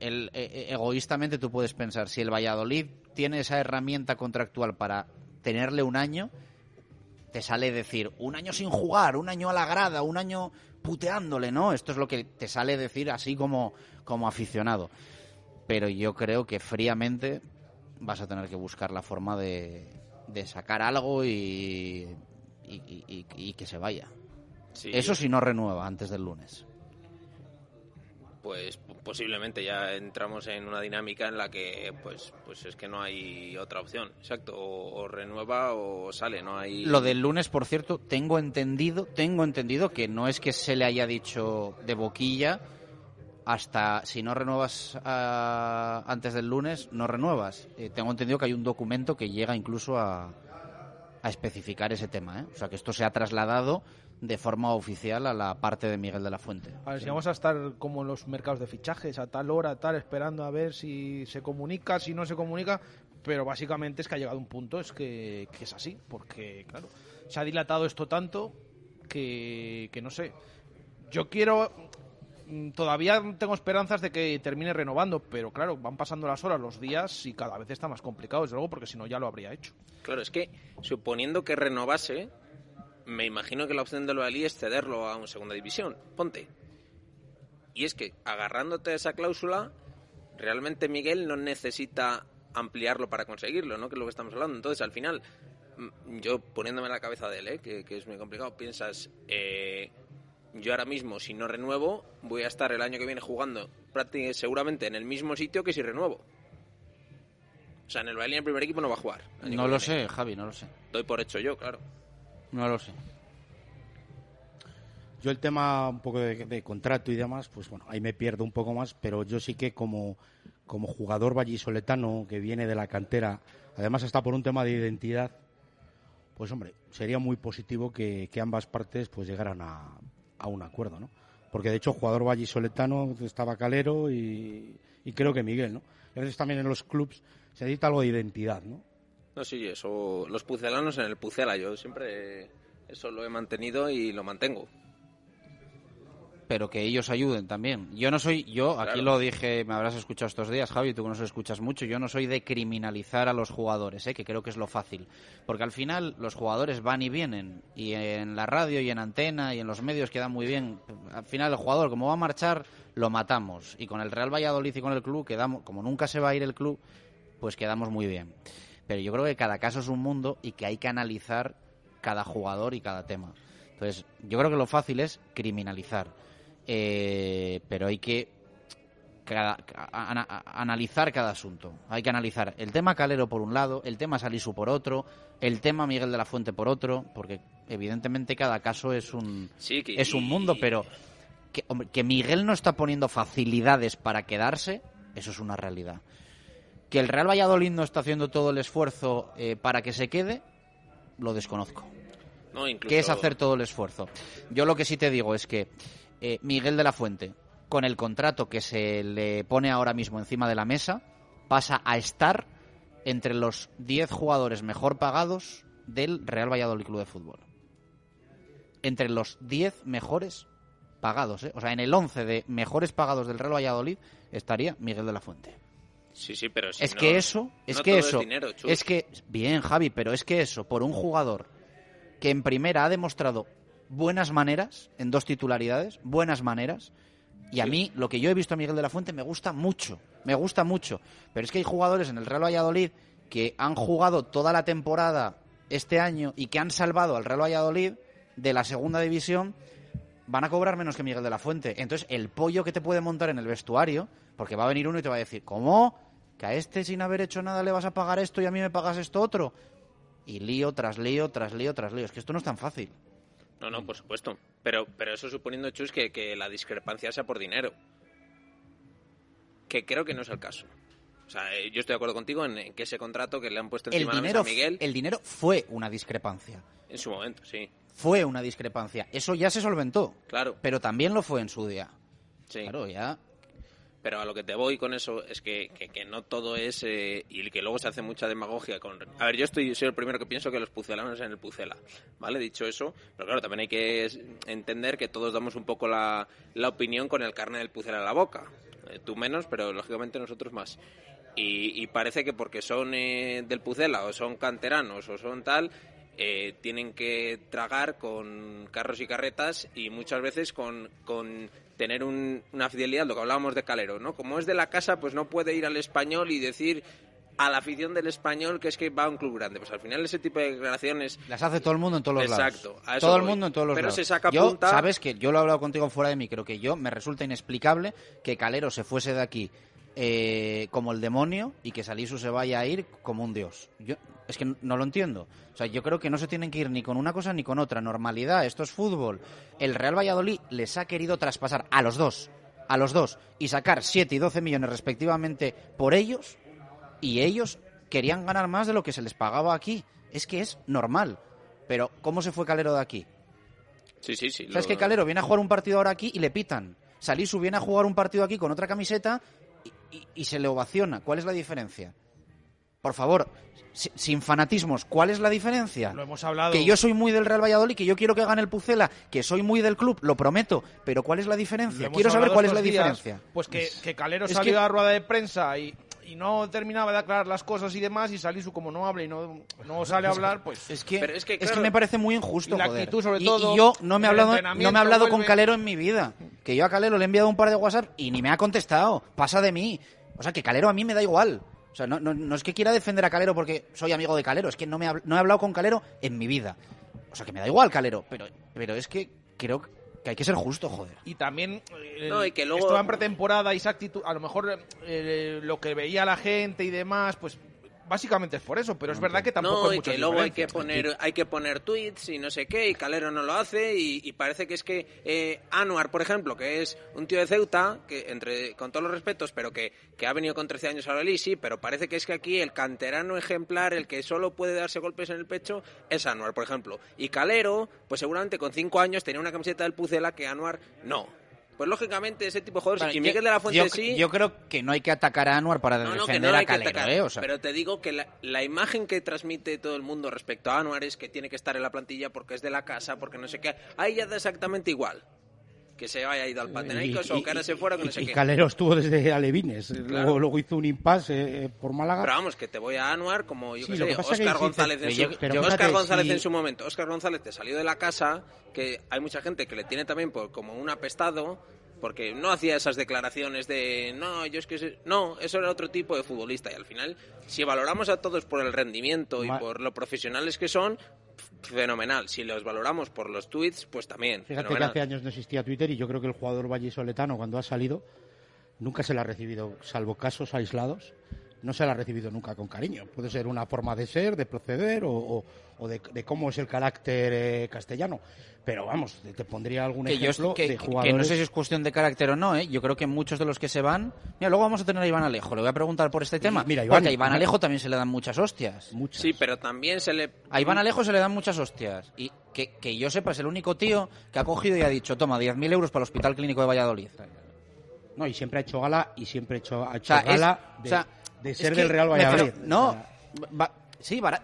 el, e, e, egoístamente tú puedes pensar, si el Valladolid tiene esa herramienta contractual para tenerle un año, te sale decir un año sin jugar, un año a la grada, un año puteándole, ¿no? Esto es lo que te sale decir así como, como aficionado. Pero yo creo que fríamente vas a tener que buscar la forma de, de sacar algo y, y, que se vaya. Eso si no renueva antes del lunes pues posiblemente ya entramos en una dinámica en la que pues pues es que no hay otra opción exacto o, renueva o sale no hay lo del lunes por cierto tengo entendido tengo entendido que no es que se le haya dicho de boquilla hasta si no renuevas ah, antes del lunes no renuevas eh, tengo entendido que hay un documento que llega incluso a, a especificar ese tema ¿eh? o sea que esto se ha trasladado de forma oficial a la parte de Miguel de la Fuente. A ver, si vamos a estar como en los mercados de fichajes, a tal hora, tal, esperando a ver si se comunica, si no se comunica, pero básicamente es que ha llegado un punto, es que, es así, porque, claro, se ha dilatado esto tanto que, que no sé. Yo quiero mm, todavía tengo esperanzas de que termine renovando, pero claro, van pasando las horas, los días y cada vez está más complicado, desde luego, porque si no ya lo habría hecho. Claro, es que suponiendo que renovase, me imagino que la opción del Valladolid es cederlo a una segunda división. Ponte. Y es que agarrándote a esa cláusula, realmente Miguel no necesita ampliarlo para conseguirlo, ¿no? Que es lo que estamos hablando. Entonces, al final, mm, yo poniéndome en la cabeza de él, ¿eh? que, que es muy complicado, piensas, eh, yo ahora mismo, si no renuevo, voy a estar el año que viene jugando prácticamente seguramente en el mismo sitio que si renuevo. O sea, en el en el primer equipo no va a jugar. No lo viene. sé, Javi, no lo sé. Doy por hecho yo, claro. No lo sé. Yo el tema un poco de, contrato y demás, pues bueno, ahí me pierdo un poco más, pero yo sí que como, como jugador vallisoletano que viene de la cantera, además hasta por un tema de identidad, pues hombre, sería muy positivo que, que ambas partes pues llegaran a, a un acuerdo, ¿no? Porque de hecho jugador vallisoletano estaba Calero y, y creo que Miguel, ¿no? A veces también en los clubs se necesita algo de identidad, ¿no? No, sí, eso. Los pucelanos en el pucela. Yo siempre eso lo he mantenido y lo mantengo. pero que ellos ayuden también. Yo no soy, yo aquí lo dije, me habrás escuchado estos días, Javi, tú que nos escuchas mucho, yo no soy de criminalizar a los jugadores, ¿eh? que creo que es lo fácil. Porque al final los jugadores van y vienen, y en la radio y en antena y en los medios quedan muy bien. Al final el jugador, como va a marchar, lo matamos. Y con el Real Valladolid y con el club, quedamos, como nunca se va a ir el club, pues quedamos muy bien. Pero yo creo que cada caso es un mundo y que hay que analizar cada jugador y cada tema. Entonces, yo creo que lo fácil es criminalizar. Eh, pero hay que cada- ana- analizar cada asunto. Hay que analizar el tema Calero por un lado, el tema Salisu por otro, el tema Miguel de la Fuente por otro, porque evidentemente cada caso es un, Sí, que- es un mundo, pero que, hombre, que Miguel no está poniendo facilidades para quedarse, eso es una realidad. Que el Real Valladolid no está haciendo todo el esfuerzo eh, para que se quede, lo desconozco. No, incluso... ¿Qué es hacer todo el esfuerzo? Yo lo que sí te digo es que eh, Miguel de la Fuente, con el contrato que se le pone ahora mismo encima de la mesa, pasa a estar entre los 10 jugadores mejor pagados del Real Valladolid Club de Fútbol. Entre los 10 mejores pagados, ¿eh? O sea, en el 11 de mejores pagados del Real Valladolid estaría Miguel de la Fuente. Sí, sí, pero si es no- que eso, es no que eso, dinero, es que, bien Javi, pero es que eso, por un jugador que en primera ha demostrado buenas maneras, en dos titularidades, buenas maneras, y a mí lo que yo he visto a Miguel de la Fuente me gusta mucho, me gusta mucho, pero es que hay jugadores en el Real Valladolid que han jugado toda la temporada este año y que han salvado al Real Valladolid de la segunda división van a cobrar menos que Miguel de la Fuente. Entonces, el pollo que te puede montar en el vestuario, porque va a venir uno y te va a decir, ¿cómo? ¿Que a este sin haber hecho nada le vas a pagar esto y a mí me pagas esto otro? Y lío tras lío, tras lío, tras lío. Es que esto no es tan fácil. No, no, por supuesto. Pero, pero eso suponiendo, Chus, que, que la discrepancia sea por dinero. Que creo que no es el caso. O sea, eh, yo estoy de acuerdo contigo en, en que ese contrato que le han puesto El encima mesa dinero, a Miguel, el dinero fue una discrepancia. en su momento, sí. Fue una discrepancia. Eso ya se solventó. Claro. Pero también lo fue en su día. Sí. Claro, ya. Pero a lo que te voy con eso es que, que- no todo es... eh, y que luego se hace mucha demagogia con... A ver, yo estoy soy el primero que pienso que los pucelanos en el pucela, ¿vale? Dicho eso, pero claro, también hay que entender que todos damos un poco la, la opinión con el carne del pucela en la boca. Eh, tú menos, pero lógicamente nosotros más. Y, parece que porque son eh, del pucela o son canteranos o son tal... eh, tienen que tragar con carros y carretas y muchas veces con tener un- una fidelidad, lo que hablábamos de Calero, ¿no? Como es de la casa, pues no puede ir al español y decir a la afición del español que es que va a un club grande. Pues al final ese tipo de declaraciones... Las hace todo el mundo en todos los lados. Exacto, a eso Todo el mundo en todos los Pero lados. se saca yo, punta- sabes que yo lo he hablado contigo fuera de mí, creo que yo me resulta inexplicable que Calero se fuese de aquí eh, como el demonio y que Salisu se vaya a ir como un dios. Yo es que no lo entiendo. O sea, yo creo que no se tienen que ir ni con una cosa ni con otra. Normalidad, esto es fútbol. El Real Valladolid les ha querido traspasar a los dos, a los dos, y sacar 7 y 12 millones respectivamente por ellos, y ellos querían ganar más de lo que se les pagaba aquí. Es que es normal. Pero, ¿cómo se fue Calero de aquí? Sí, sí, sí. O sea, es lo- que Calero viene a jugar un partido ahora aquí y le pitan. Salisu viene a jugar un partido aquí con otra camiseta y, y- y se le ovaciona. ¿Cuál es la diferencia? Por favor, si- sin fanatismos, ¿cuál es la diferencia? Lo hemos hablado. Que yo soy muy del Real Valladolid, que yo quiero que gane el Pucela, que soy muy del club, lo prometo, pero ¿cuál es la diferencia? Quiero saber cuál es la días, diferencia. Pues que, que Calero es salió que- a la rueda de prensa y, y no terminaba de aclarar las cosas y demás, y Salisu como no habla y no, no sale a hablar, pues... Es que, Pero es que, es que claro, me parece muy injusto, y la actitud, sobre Y- todo, y yo no me he hablado, no me he hablado con Calero en mi vida. Que yo a Calero le he enviado un par de WhatsApp y ni me ha contestado. Pasa de mí. O sea, que Calero a mí me da igual. O sea, no, no, no es que quiera defender a Calero porque soy amigo de Calero, es que no, me ha- no he hablado con Calero en mi vida. O sea, que me da igual Calero, pero, pero es que creo que hay que ser justo, joder. Y también eh, No, y que luego- esto en pretemporada y esa actitud, a lo mejor eh, lo que veía la gente y demás, pues básicamente es por eso, pero es verdad que tampoco no, hay y que luego hay que poner hay que poner tweets y no sé qué, y Calero no lo hace, y, y parece que es que eh, Anuar, por ejemplo, que es un tío de Ceuta, que entre con todos los respetos, pero que, que ha venido con 13 años a la sí, pero parece que es que aquí el canterano ejemplar, el que solo puede darse golpes en el pecho, es Anuar, por ejemplo. Y Calero, pues seguramente con 5 años tenía una camiseta del Pucela que Anuar no. Pues lógicamente ese tipo de jugadores, Bueno, y yo- Miguel de la Fuente yo, sí... yo creo que no hay que atacar a Anuar para No, no, defender no hay a Calero, atacar. ¿eh? O sea, Pero te digo que la, la imagen que transmite todo el mundo respecto a Anuar es que tiene que estar en la plantilla porque es de la casa, porque no sé qué. Ahí ya da exactamente igual. Que se haya ido al Panathinaikos o que ahora se fuera, que no sé y qué. Calero estuvo desde Alevines. Claro. Luego, luego hizo un impasse eh, por Málaga. Pero vamos, que te voy a Anuar como yo Sí, que sé, Oscar que González en su, pero Óscar fíjate, González si- en su momento. Oscar González te salió de la casa, que hay mucha gente que le tiene también por, como un apestado, porque no hacía esas declaraciones de no, yo es que se-". no, eso era otro tipo de futbolista y al final si valoramos a todos por el rendimiento y por lo profesionales que son, fenomenal. Si los valoramos por los tweets, pues también. Fíjate fenomenal. que hace años no existía Twitter y yo creo que el jugador vallisoletano cuando ha salido nunca se le ha recibido, salvo casos aislados, no se le ha recibido nunca con cariño. Puede ser una forma de ser, de proceder o, o- o de, de cómo es el carácter eh, castellano. Pero vamos, te- te pondría algún que yo ejemplo que, de que jugadores... no sé si es cuestión de carácter o no, ¿eh? Yo creo que muchos de los que se van... Mira, luego vamos a tener a Iván Alejo. Le voy a preguntar por este tema. mira, Iván- porque a Iván Alejo también se le dan muchas hostias. Muchas. Sí, pero también se le... A Iván Alejo se le dan muchas hostias. Y que, que yo sepa, es el único tío que ha cogido y ha dicho, toma, 10.000 euros para el Hospital Clínico de Valladolid. No, y siempre ha hecho gala y siempre ha hecho, ha O hecho sea, es- gala de, o sea, de es ser del Real Valladolid. no, O sea, va- sí, bara-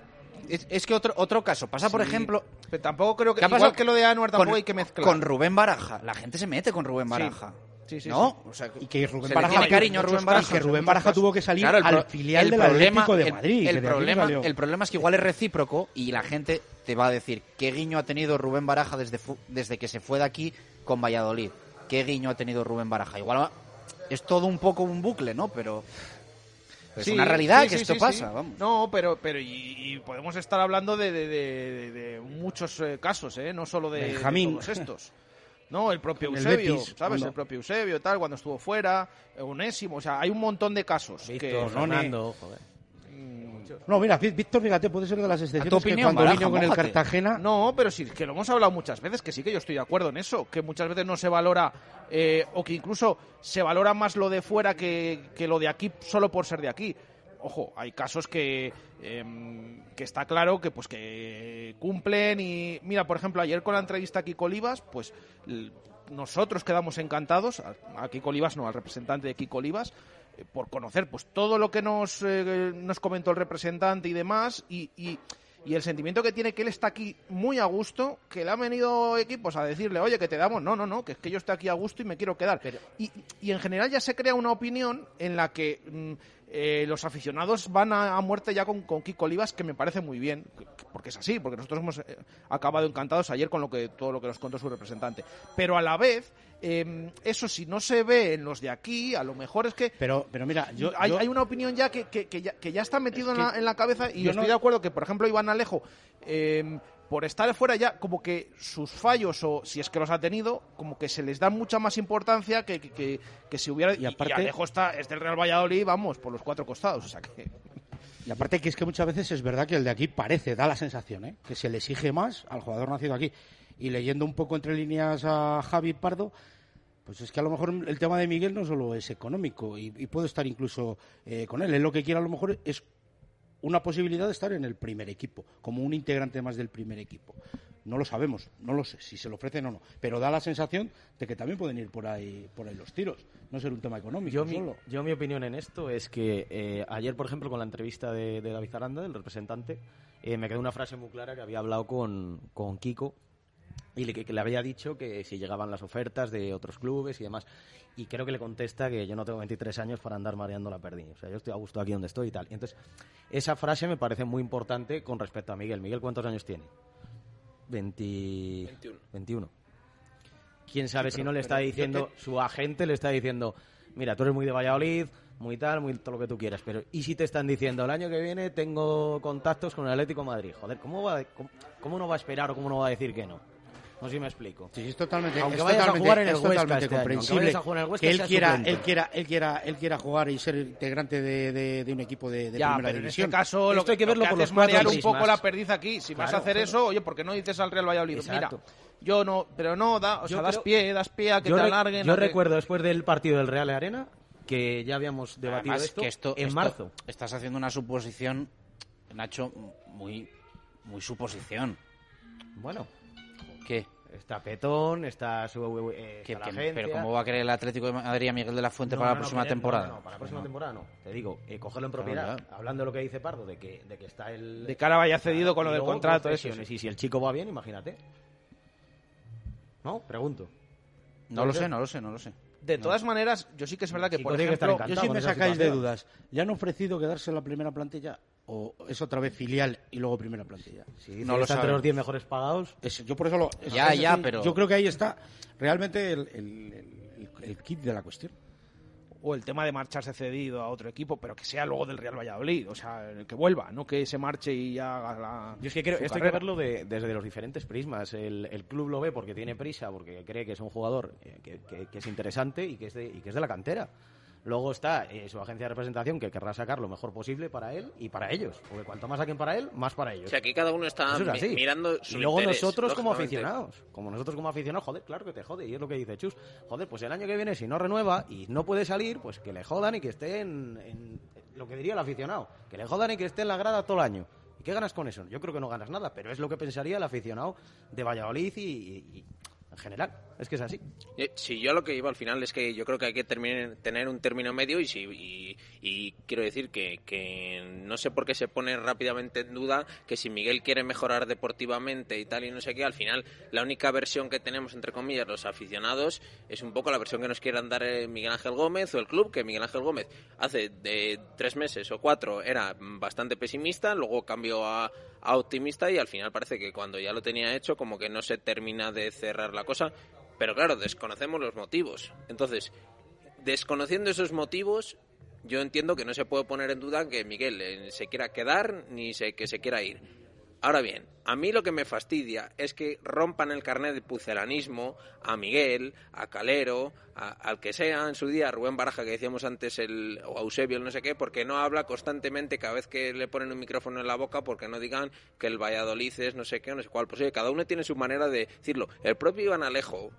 es, es que otro, otro caso. Pasa, por Sí. ejemplo... Pero tampoco creo que, ¿Qué ha igual pasado que lo de Anuar tampoco con- hay que mezclar. Con Rubén Baraja. La gente se mete con Rubén Baraja. Sí, sí, ¿No? O sea, y que Rubén Baraja cariño y Baraja. que Rubén Baraja tuvo que salir Claro, el al filial el del problema- Atlético de el- Madrid. El, aquí problema, el problema es que igual es recíproco y la gente te va a decir qué guiño ha tenido Rubén Baraja desde, fu- desde que se fue de aquí con Valladolid. ¿Qué guiño ha tenido Rubén Baraja? Igual va- es todo un poco un bucle, ¿no? Pero es Sí, una realidad sí, que sí, esto pasa, vamos. No, pero, pero y, y podemos estar hablando de, de- de- de muchos eh, casos, ¿eh? No solo de, todos estos. No, el propio el Eusebio, Betis, ¿sabes? El propio Eusebio, tal, cuando estuvo fuera, eh, Onésimo, o sea, hay un montón de casos. que, Víctor, None. Fernando, joder. No, mira, Ví- Víctor, fíjate, puede ser de las excepciones opinión, que cuando Baraja, vino con el. Cartagena... No, pero sí, que lo hemos hablado muchas veces, que sí que yo estoy de acuerdo en eso, que muchas veces no se valora, eh, o que incluso se valora más lo de fuera que, que lo de aquí solo por ser de aquí. Ojo, hay casos que, em, que está claro que pues que cumplen y mira, por ejemplo, ayer con la entrevista a Kiko Olivas, pues nosotros quedamos encantados, a, a Kiko Olivas no, al representante de Kiko Olivas, por conocer pues todo lo que nos, eh, nos comentó el representante y demás y, y- y el sentimiento que tiene que él está aquí muy a gusto, que le han venido equipos a decirle, oye, que te damos, no, no, no, que es que yo estoy aquí a gusto y me quiero quedar. Y, y en general ya se crea una opinión en la que mm, eh, los aficionados van a, a muerte ya con, con Kiko Olivas, que me parece muy bien, que- porque es así, porque nosotros hemos eh, acabado encantados ayer con lo que todo lo que nos contó su representante. Pero a la vez, eh, eso si no se ve en los de aquí, a lo mejor es que Pero, pero mira, yo... hay, yo- hay una opinión ya que, que, que ya, que ya está metido Es en, la, que en la cabeza y yo estoy no- de acuerdo que, por ejemplo, Iván Alejo, eh, por estar fuera ya, como que sus fallos, o si es que los ha tenido, como que se les da mucha más importancia que, que, que- que si hubiera... Y aparte- Alejo está, es del Real Valladolid, vamos, por los cuatro costados, o sea que... Y aparte que es que muchas veces es verdad que el de aquí parece, da la sensación, ¿eh? que se le exige más al jugador nacido aquí. Y leyendo un poco entre líneas a Javi Pardo, pues es que a lo mejor el tema de Miguel no solo es económico y, y puedo estar incluso eh, con él. Él lo que quiere a lo mejor es una posibilidad de estar en el primer equipo, como un integrante más del primer equipo. No lo sabemos, no lo sé si se lo ofrecen o no, pero da la sensación de que también pueden ir por ahí, por ahí los tiros, no ser un tema económico Yo mi, solo. yo mi opinión en esto es que eh, ayer, por ejemplo, con la entrevista de, de David Aranda, del representante, eh, me quedó una frase muy clara que había hablado con, con Kiko y le, que, le había dicho que si llegaban las ofertas de otros clubes y demás. Y creo que le contesta que yo no tengo 23 años para andar mareando la perdiz. O sea, yo estoy a gusto aquí donde estoy y tal. Y entonces, esa frase me parece muy importante con respecto a Miguel. Miguel, ¿cuántos años tiene? 20... 21. 21. ¿Quién sabe si no le está diciendo, su agente le está diciendo, mira, tú eres muy de Valladolid, muy tal, muy todo lo que tú quieras, pero ¿y si te están diciendo, el año que viene tengo contactos con el Atlético de Madrid? Joder, ¿cómo, va, cómo, cómo no va a esperar o cómo no va a decir que no? No sé si me explico. Sí, es totalmente, Aunque es vayas a totalmente- jugar en el es Huesca totalmente este año, aunque comprensible a jugar en el Huesca, que él quiera, él quiera, él quiera, él quiera jugar y ser integrante de, de- de un equipo de, de ya, primera pero en división. este caso lo Esto hay que lo verlo por los marear cuatro un poco la perdiz aquí. Si vas a Claro, hacer claro. eso, oye, ¿por qué no dices al Real Valladolid? Exacto. Mira, yo no, pero no, da, o Yo sea, das creo- pie, das pie a que te alarguen. yo a que- recuerdo después del partido del Real Arena que ya habíamos debatido Además, esto, que esto en esto- marzo. Estás haciendo una suposición, Nacho, muy, muy suposición. Bueno, ¿Qué? está Petón, está su eh, ¿Qué- está la agencia. pero ¿cómo va a querer el Atlético de Madrid a Miguel de la Fuente No, para no, la próxima temporada? No, no, para la próxima No. temporada no. Te digo, eh, cogerlo en propiedad, hablando de lo que dice Pardo, de que, de que está el... De cara vaya cedido con lo del contrato, eso sí. Y si el chico va bien, imagínate. ¿No? Pregunto. No lo sé, no lo sé, no lo sé. De todas maneras, yo sí que es verdad que, por tiene que estar ejemplo, Yo con me sacáis de dudas. ¿Ya han ofrecido quedarse en la primera plantilla o es otra vez filial y luego primera plantilla? Dice No lo está entre los 10 mejores pagados, Es- yo por eso lo. es- Ya, es ya, pero- Yo creo que ahí está realmente el, el- el- el kit de la cuestión. o el tema de marcharse cedido a otro equipo, pero que sea luego del Real Valladolid, o sea, que vuelva, no que se marche y ya haga la. Yo es que creo, esto hay que carrera. verlo de- desde los diferentes prismas. El, el club lo ve porque tiene prisa, porque cree que es un jugador eh, que, que- que es interesante y que es de, y que es de la cantera. Luego está eh, su agencia de representación que querrá sacar lo mejor posible para él y para ellos. Porque cuanto más saquen para él, más para ellos. O sea, aquí cada uno está es mi- mirando su y luego interés, nosotros como aficionados, como nosotros como aficionados, joder, claro que te jode, y es lo que dice Chus. Joder, pues el año que viene si no renueva y no puede salir, pues que le jodan y que esté en, en lo que diría el aficionado, que le jodan y que esté en la grada todo el año. ¿Y qué ganas con eso? Yo creo que no ganas nada, pero es lo que pensaría el aficionado de Valladolid y en general. Es que es así. Eh, Sí, yo lo que iba al final es que yo creo que hay que tener un término medio y, si, y, y quiero decir que, que no sé por qué se pone rápidamente en duda que si Miguel quiere mejorar deportivamente y tal y no sé qué, al final la única versión que tenemos, entre comillas, los aficionados es un poco la versión que nos quieran dar eh, Miguel Ángel Gómez o el club, que Miguel Ángel Gómez hace de tres meses o cuatro era bastante pesimista, luego cambió a, a optimista y al final parece que cuando ya lo tenía hecho como que no se termina de cerrar la cosa. Pero claro, desconocemos los motivos. Entonces, desconociendo esos motivos, yo entiendo que no se puede poner en duda que Miguel eh, se quiera quedar ni se, que se quiera ir. Ahora bien, a mí lo que me fastidia es que rompan el carnet de pucelanismo a Miguel, a Calero, a- al que sea en su día, a Rubén Baraja que decíamos antes, el, o Eusebio, el no sé qué, porque no habla constantemente cada vez que le ponen un micrófono en la boca, porque no digan que el Valladolid es no sé qué, no sé cuál. Pues cada uno tiene su manera de decirlo. El propio Iván Alejo,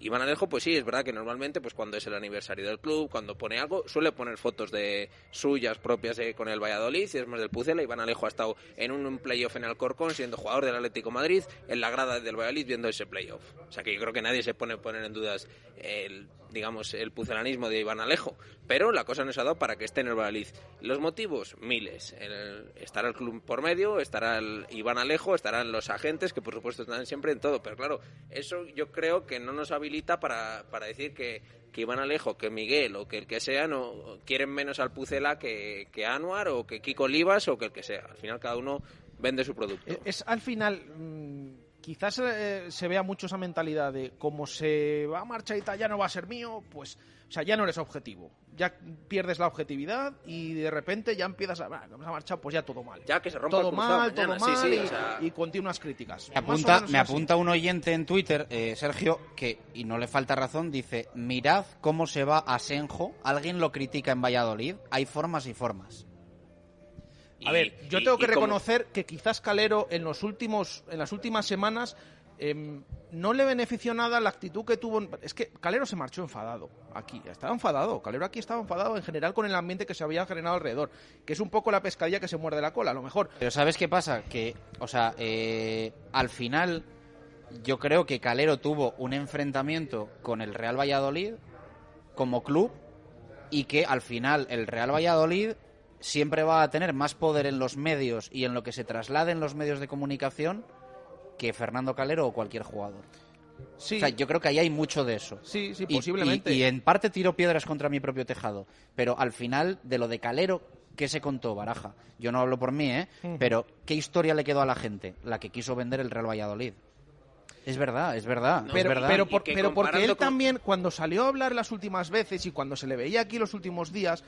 Iván Alejo, pues sí, es verdad que normalmente, pues cuando es el aniversario del club, cuando pone algo, suele poner fotos de suyas propias eh, con el Valladolid, y es más del Pucela. Iván Alejo ha estado en un, playoff en Alcorcón, siendo jugador del Atlético Madrid, en la grada del Valladolid viendo ese playoff. O sea que yo creo que nadie se pone poner en dudas el, digamos, el pucelanismo de Iván Alejo. Pero la cosa no se ha dado para que esté en el Valladolid. Los motivos, miles. Estará el club por medio, estará el Iván Alejo, estarán los agentes, que por supuesto están siempre en todo. Pero claro, eso yo creo que no nos habilita para, para decir que, que Iván Alejo, que Miguel o que el que sea no quieren menos al Pucela que, que Anuar o que Kiko Olivas o que el que sea. Al final cada uno vende su producto. Es al final, mm, quizás eh, se vea mucho esa mentalidad de como se va a marchar y tal, ya no va a ser mío, pues, o sea, ya no eres objetivo. Ya pierdes la objetividad y de repente ya empiezas a, "Ah, vamos a marchar, pues ya todo mal. Ya que se rompa todo el mal, todo mañana, sí, mal sí, y, o sea- y continuas críticas. Me apunta, me así. apunta un oyente en Twitter, eh, Sergio, que, y no le falta razón, dice, mirad cómo se va Asenjo, alguien lo critica en Valladolid, hay formas y formas. A ver, yo y- tengo que y como- reconocer que quizás Calero en los últimos, en las últimas semanas em, no le benefició nada la actitud que tuvo. Es que Calero se marchó enfadado aquí. Estaba enfadado. Calero aquí estaba enfadado en general con el ambiente que se había generado alrededor. Que es un poco la pescadilla que se muerde la cola, a lo mejor. Pero ¿sabes qué pasa? Que, o sea, eh, al final yo creo que Calero tuvo un enfrentamiento con el Real Valladolid como club y que al final el Real Valladolid siempre va a tener más poder en los medios y en lo que se traslade en los medios de comunicación que Fernando Calero o cualquier jugador. Sí, O sea, yo creo que ahí hay mucho de eso. sí, sí, Y- posiblemente. Y, y en parte tiro piedras contra mi propio tejado. Pero al final, de lo de Calero, ¿qué se contó Baraja? Yo no hablo por mí, ¿eh? Ujú. Pero ¿qué historia le quedó a la gente? La que quiso vender el Real Valladolid. Es verdad, es verdad. No, es pero, verdad. pero, por- pero porque él con- también, cuando salió a hablar las últimas veces y cuando se le veía aquí los últimos días,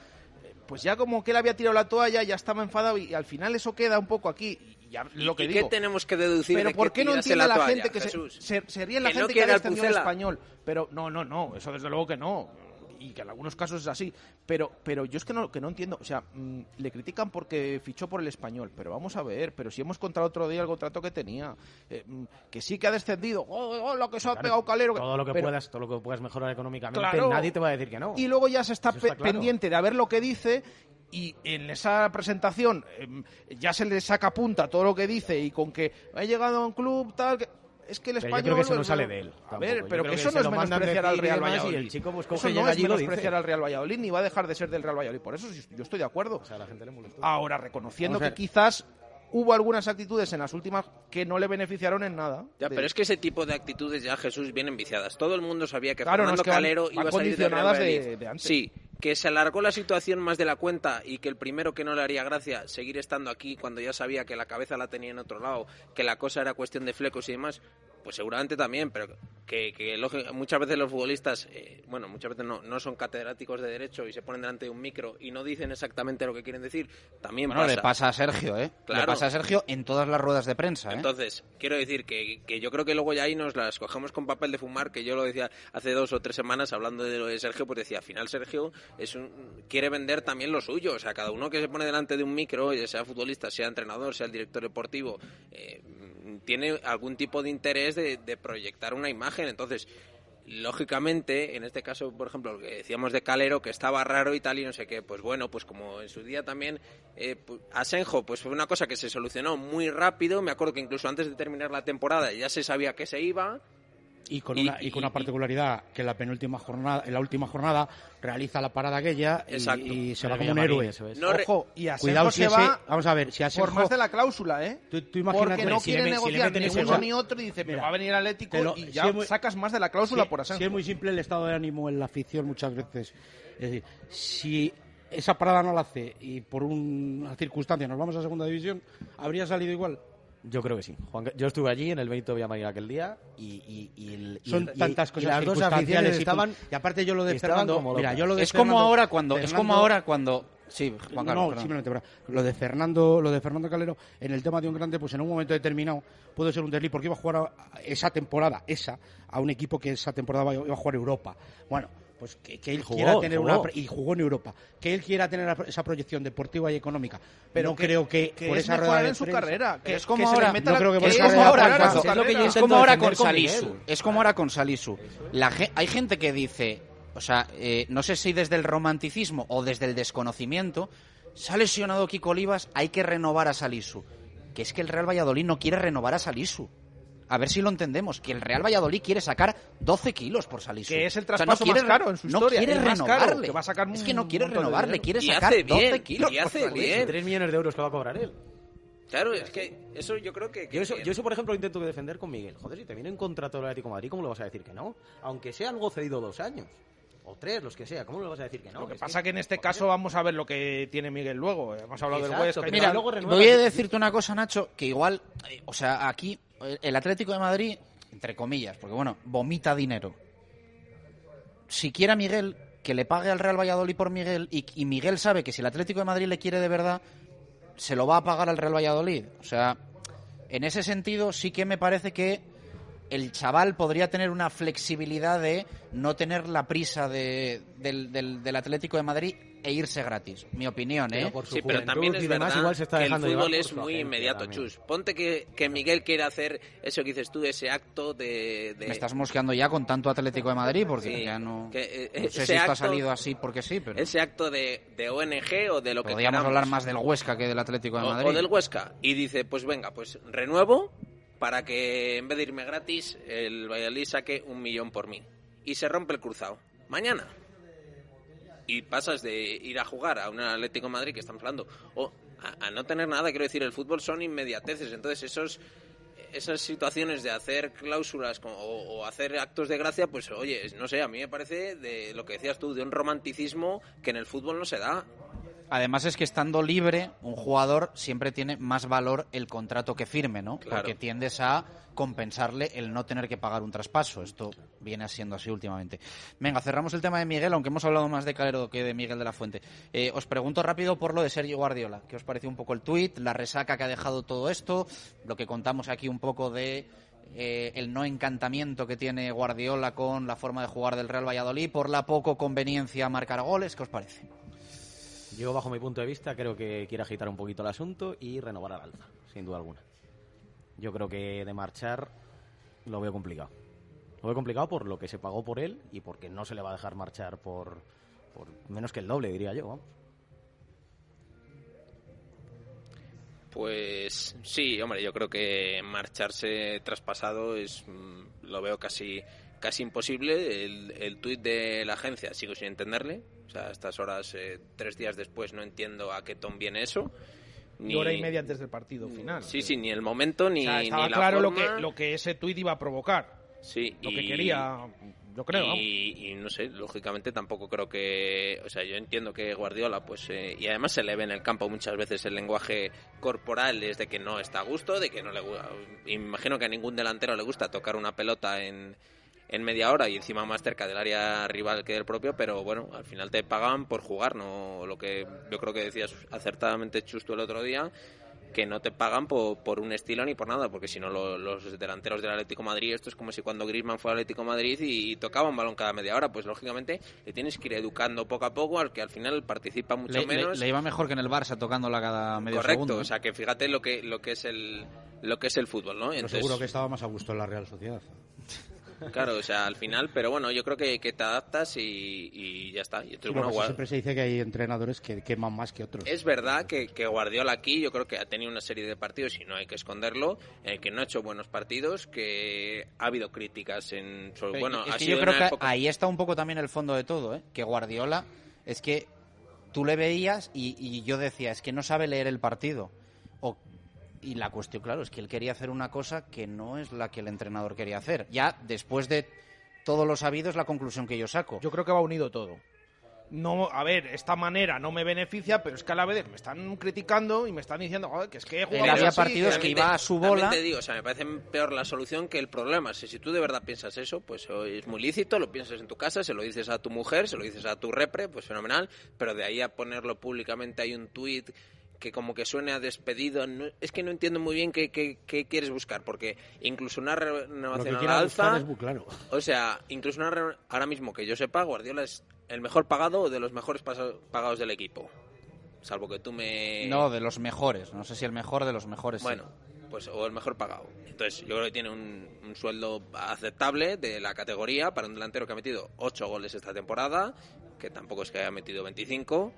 pues ya como que él había tirado la toalla, ya estaba enfadado y, al final eso queda un poco aquí. Y ya ¿Y- lo que y digo. qué tenemos que deducir pero de ¿por que qué no entiende la, toalla, gente que se, Jesús? se, se ríe la Que no gente que descendido en Pucela. español? Pero no, no, no, eso desde luego que no. Y que en algunos casos es así. Pero, pero yo es que no, que no entiendo. O sea, mm, le critican porque fichó por el español. Pero vamos a ver, pero si hemos contado otro día el contrato que tenía. eh, mm, que sí que ha descendido. ¡Oh, oh, lo que se ha pegado Calero! Todo lo que pero- puedas, todo lo que puedas mejorar económicamente, Claro. nadie te va a decir que no. y luego ya se está, Eso está pe- claro. pendiente de a ver lo que dice y en esa presentación em, ya se le saca punta todo lo que dice y con que ha llegado a un club tal que es que el Pero yo español creo que eso no sale de él, a ver pero que que eso se no es menospreciar al Real demás, y Valladolid. el chico, pues, coge eso no es menospreciar al Real Valladolid ni va a dejar de ser del Real Valladolid. Por eso yo estoy de acuerdo. O sea, la gente le molestó. ahora reconociendo que quizás hubo algunas actitudes en las últimas que no le beneficiaron en nada Ya, De- pero es que ese tipo de actitudes ya, Jesús, vienen viciadas. Todo el mundo sabía que Claro, no, Fernando es que van- Calero van iba a salir Real de- Valladolid. de antes. Sí, que se alargó la situación más de la cuenta y que el primero que no le haría gracia seguir estando aquí cuando ya sabía que la cabeza la tenía en otro lado, que la cosa era cuestión de flecos y demás, pues seguramente también, pero que, que lógico- muchas veces los futbolistas, eh, bueno, muchas veces no, no son catedráticos de derecho y se ponen delante de un micro y no dicen exactamente lo que quieren decir, también Bueno, pasa. le pasa a Sergio, ¿eh? Le pasa a Sergio en todas las ruedas de prensa, ¿eh? Entonces, quiero decir que, que yo creo que luego ya ahí nos las cogemos con papel de fumar, que yo lo decía hace dos o tres semanas hablando de lo de Sergio, pues decía, al final Sergio es un, quiere vender también lo suyo, o sea, cada uno que se pone delante de un micro, ya sea futbolista, sea entrenador, sea el director deportivo, eh, tiene algún tipo de interés de, de proyectar una imagen, entonces... Lógicamente, en este caso, por ejemplo, lo que decíamos de Calero, que estaba raro y tal y no sé qué, pues bueno, pues como en su día también eh, Asenjo, pues fue una cosa que se solucionó muy rápido. Me acuerdo que incluso antes de terminar la temporada ya se sabía que se iba. Y con, Y- una, y con una y- particularidad que en la penúltima jornada, en la última jornada realiza la parada aquella y, se va como un héroe. Marín, eso es. No re- ojo y Asenjo Cuidado si se ese, va vamos a ver, si por Asenjo, más de la cláusula, ¿eh? tú, tú imagínate, Porque no si quiere le, me- si le negociar ni uno ni otro y dice, me Mira, va a venir el Atlético lo- y ya muy- sacas más de la cláusula por Asenjo. es muy simple el estado de ánimo en la afición muchas veces. Es decir, si esa parada no la hace y por una circunstancia nos vamos a segunda división, habría salido igual. Yo creo que sí. Juan- yo estuve allí en el Benito Villamarín aquel día y, y, y el- y Son y- tantas y cosas las dos circunstanciales aficiones y, estaban y aparte yo lo de Fernando, como mira, yo lo de Es como ahora cuando, es como ahora cuando, sí, Juan Carlos, no, perdón. simplemente para- lo de Fernando, lo de Fernando Calero en el tema de un grande, pues en un momento determinado puede ser un desliz porque iba a jugar a- esa temporada, esa, a un equipo que esa temporada iba a jugar Europa. Bueno, pues que, que él Jugó, quiera tener jugó. una pro- y jugó en Europa, que él quiera tener esa proyección deportiva y económica. pero no que- creo que, que por es esa rueda de en su prensa- carrera. Que es como ahora- la- creo que que por es como ahora de en prensa- su es lo que yo carrera. es intento como ahora con. Salisu. Es como ahora con Salisu. La hay gente que dice, o sea, eh, no sé si desde el romanticismo o desde el desconocimiento, se ha lesionado Kiko Olivas, hay que renovar a Salisu. Que es que el Real Valladolid no quiere renovar a Salisu. A ver si lo entendemos, que el Real Valladolid quiere sacar 12 kilos por Salisu. Que es el O sea, traspaso quiere más caro en su no historia, quiere más caro, renovarle. que va a sacar es que no quiere renovarle, quiere Y sacar hace 12 bien, kilos y hace bien. 3 millones de euros que va a cobrar él. Claro, es que eso yo creo que... que- Yo eso, yo eso, por ejemplo, lo intento defender con Miguel. Joder, si te viene un contrato del Atlético de Madrid, ¿cómo le vas a decir que no? Aunque sea algo cedido dos años. O tres, los que sea. ¿Cómo le vas a decir que no? Lo que Es pasa que en este caso vamos a ver lo que tiene Miguel luego. Hemos hablado Exacto, del Huesca. Mira, luego renueva- voy a decirte una cosa, Nacho, que igual, eh, o sea, aquí eh, el Atlético de Madrid, entre comillas, porque bueno, vomita dinero. Si quiera Miguel, que le pague al Real Valladolid por Miguel, y, y Miguel sabe que si el Atlético de Madrid le quiere de verdad, se lo va a pagar al Real Valladolid. O sea, en ese sentido sí que me parece que el chaval podría tener una flexibilidad de no tener la prisa de- del, del- del Atlético de Madrid e irse gratis. Mi opinión, ¿eh? sí, pero también es verdad que el fútbol es muy inmediato, Chus. Ponte que, que, Miguel quiere hacer eso que dices tú, ese acto de, Me estás mosqueando ya con tanto Atlético de Madrid porque ya no... Que, eh, sé si esto ha salido así porque sí, pero... Ese acto de, de ONG o de lo que Podríamos hablar más del Huesca que del Atlético de Madrid. O, del Huesca. Y dice, pues venga, pues renuevo para que en vez de irme gratis, el Valladolid saque un millón por mí. Y se rompe el cruzado. Mañana y pasas de ir a jugar a un Atlético Madrid que estamos hablando o a, no tener nada, quiero decir, el fútbol son inmediateces, entonces esos esas situaciones de hacer cláusulas o, hacer actos de gracia, pues oye, no sé, a mí me parece de lo que decías tú, de un romanticismo que en el fútbol no se da. Además es que estando libre, un jugador siempre tiene más valor el contrato que firme, ¿no? Porque tiendes a compensarle el no tener que pagar un traspaso. Esto viene siendo así últimamente. Venga, cerramos el tema de Miguel, aunque hemos hablado más de Calero que de Miguel de la Fuente. Eh, os pregunto rápido por lo de Sergio Guardiola. ¿Qué os pareció un poco el tuit, la resaca que ha dejado todo esto? Lo que contamos aquí un poco de eh, el no encantamiento que tiene Guardiola con la forma de jugar del Real Valladolid, por la poco conveniencia a marcar goles. ¿Qué os parece? Yo, bajo mi punto de vista, creo que quiere agitar un poquito el asunto y renovar al alza, sin duda alguna. Yo creo que de marchar lo veo complicado. Lo veo complicado por lo que se pagó por él y porque no se le va a dejar marchar por, por menos que el doble, diría yo. Pues sí, hombre, yo creo que marcharse traspasado es mm, lo veo casi casi imposible. El, el tuit de la agencia sigo sin entenderle. O sea, a estas horas, eh, tres días después, no entiendo a qué ton viene eso. Ni hora y media antes del partido final. Sí, sí, ni el momento ni, estaba claro lo que lo que ese tuit iba a provocar. Sí, lo que quería, yo creo. Y, no sé, lógicamente tampoco creo que, o sea, yo entiendo que Guardiola, pues, eh, y además se le ve en el campo muchas veces el lenguaje corporal es de que no está a gusto, de que no le gusta. Imagino que a ningún delantero le gusta tocar una pelota en en media hora y encima más cerca del área rival que del propio, pero bueno, al final te pagan por jugar, no lo que yo creo que decías acertadamente Chusto el otro día, que no te pagan por, por un estilo ni por nada, porque si no los delanteros del Atlético Madrid, esto es como si cuando Griezmann fue al Atlético Madrid y, tocaba un balón cada media hora, pues lógicamente le tienes que ir educando poco a poco al que al final participa mucho menos. Le, iba mejor que en el Barça tocándola cada medio Correcto, segundo. o sea que fíjate lo que lo que es el lo que es el fútbol, ¿no? Entonces, seguro que estaba más a gusto en la Real Sociedad. Claro, o sea, al final, pero bueno, yo creo que, que te adaptas y, ya está. Y bueno, siempre se dice que hay entrenadores que queman más que otros. Es verdad que, que, Guardiola aquí yo creo que ha tenido una serie de partidos y no hay que esconderlo, eh, que no ha hecho buenos partidos, que ha habido críticas en... bueno, yo creo que ahí está un poco también el fondo de todo, ¿eh? que Guardiola es que tú le veías y, y yo decía, es que no sabe leer el partido. O y la cuestión, claro, es que él quería hacer una cosa que no es la que el entrenador quería hacer. Ya después de todo lo sabido es la conclusión que yo saco. Yo creo que va unido todo. No, a ver, esta manera no me beneficia, pero es que a la vez me están criticando y me están diciendo que es que he jugado había partidos que iba a su bola. Te digo, o sea, me parece peor la solución que el problema. Si, si tú de verdad piensas eso, pues es muy lícito, lo piensas en tu casa, se lo dices a tu mujer, se lo dices a tu repre, pues fenomenal, pero de ahí a ponerlo públicamente hay un tuit que como que suene a despedido. es que no entiendo muy bien qué, qué, quieres buscar, porque incluso una renovación a la alza... claro. O sea, incluso una ahora mismo que yo sepa, Guardiola es el mejor pagado o de los mejores pagados del equipo. Salvo que tú me... No, de los mejores. No sé si el mejor de los mejores. Bueno, pues o el mejor pagado. Entonces, yo creo que tiene un, un, sueldo aceptable de la categoría para un delantero que ha metido 8 goles esta temporada, que tampoco es que haya metido 25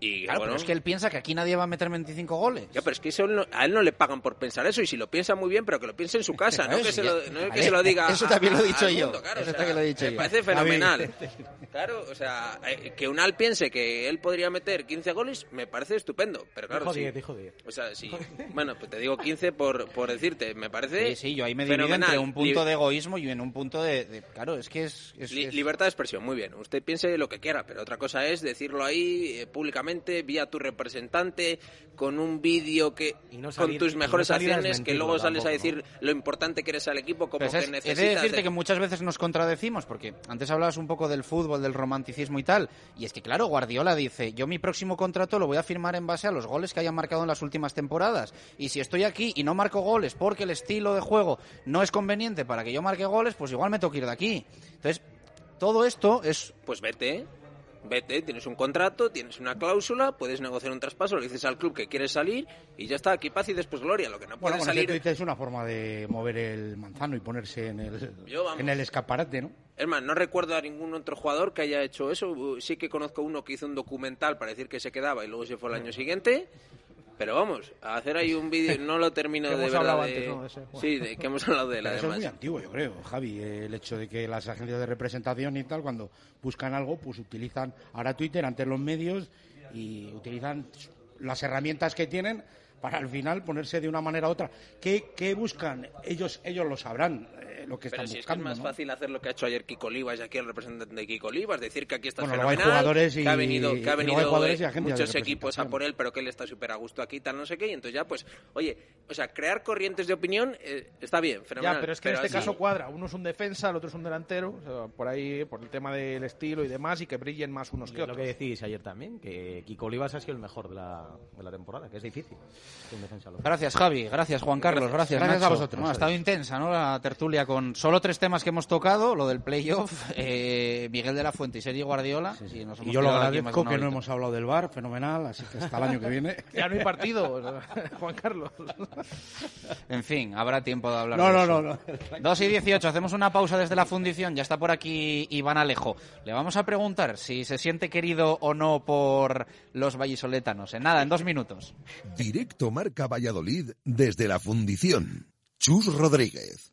y, claro, bueno, pero es que él piensa que aquí nadie va a meter 25 goles. Ya, pero es que eso a él no le pagan por pensar eso y si lo piensa muy bien, pero que lo piense en su casa, no, que se, lo, no que se lo diga. Eso también lo he dicho yo. eso también lo he dicho me parece fenomenal. Claro, o sea, eh, que un Al piense que él podría meter 15 goles me parece estupendo, pero claro, dijo 10, dijo 10. O sea, sí. Bueno, pues te digo 15 por, por decirte, me parece Sí, sí, yo ahí me divido entre un punto de egoísmo y en un punto de, claro, es que es, libertad de expresión, muy bien. Usted piense lo que quiera, pero otra cosa es decirlo ahí eh, públicamente vía tu representante con un vídeo que con tus mejores acciones que luego sales a decir lo importante que eres al equipo como que necesitas. He de decirte que muchas veces nos contradecimos porque antes hablabas un poco del fútbol, del romanticismo y tal, y es que claro, Guardiola dice, yo mi próximo contrato lo voy a firmar en base a los goles que hayan marcado en las últimas temporadas, y si estoy aquí y no marco goles porque el estilo de juego no es conveniente para que yo marque goles, pues igual me tengo que ir de aquí. Entonces, todo esto es pues vete Vete, tienes un contrato, tienes una cláusula, puedes negociar un traspaso, le dices al club que quieres salir y ya está, aquí paz y después gloria. Lo que no puede Bueno, salir. es una forma de mover el manzano y ponerse en el, vamos. en el escaparate, ¿no? Es más, no recuerdo a ningún otro jugador que haya hecho eso. Uh, Sí que conozco uno que hizo un documental para decir que se quedaba y luego se fue el año siguiente. Pero vamos, a hacer ahí un vídeo, no lo termino Que de hemos verdad. hablado de- antes, ¿no? De ese, Juan. Sí, de que hemos hablado de él eso es además. muy antiguo, yo creo, Javi, el hecho de que las agencias de representación y tal, cuando buscan algo, pues utilizan ahora Twitter ante los medios y utilizan las herramientas que tienen para al final ponerse de una manera u otra. ¿Qué, qué buscan? Ellos ellos lo sabrán, lo que Pero están si es que es buscando. más ¿no? fácil hacer lo que ha hecho ayer Kiko Olivas y aquí el representante de Kiko Olivas, decir que aquí está Bueno, luego hay fenomenal, jugadores y- que ha venido, que ha venido eh, muchos equipos a por él, pero que él está súper a gusto aquí, tal, no sé qué, y entonces ya, pues, oye, o sea, crear corrientes de opinión eh, está bien, fenomenal. Ya, pero es que en este así- caso cuadra. Uno es un defensa, el otro es un delantero. o sea, por ahí, por el tema del estilo y demás, y que brillen más unos Y que es lo otros. que decís ayer también, que Kiko Olivas ha sido el mejor de la, de la temporada, que es difícil. que un defensa lo- Gracias, Javi. Gracias, Juan Carlos. Gracias, Gracias a Nacho. vosotros. No, ha estado intensa, ¿no? La tertulia con solo tres temas que hemos tocado: lo del playoff, eh, Miguel de la Fuente y Sergio Guardiola. Y, nos Y hemos yo lo agradezco que no hemos hablado del bar, fenomenal, así que hasta el año que viene. Ya no hay partido, Juan Carlos. En fin, habrá tiempo de hablar No, de no, eso. no, no. 2 y 18, hacemos una pausa desde la fundición. Ya está por aquí Iván Alejo. Le vamos a preguntar si se siente querido o no por los vallisoletanos. En nada, en dos minutos. Directo Marca Valladolid desde la fundición. Chus Rodríguez.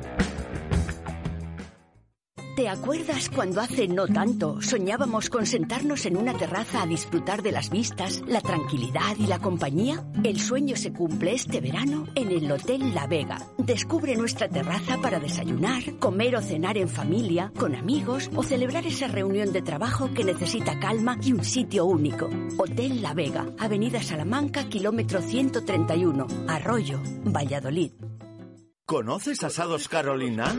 ¿Te acuerdas cuando hace no tanto soñábamos con sentarnos en una terraza a disfrutar de las vistas, la tranquilidad y la compañía? El sueño se cumple este verano en el Hotel La Vega. Descubre nuestra terraza para desayunar, comer o cenar en familia, con amigos o celebrar esa reunión de trabajo que necesita calma y un sitio único. Hotel La Vega, Avenida Salamanca, kilómetro 131, Arroyo, Valladolid. ¿Conoces Asados Carolina?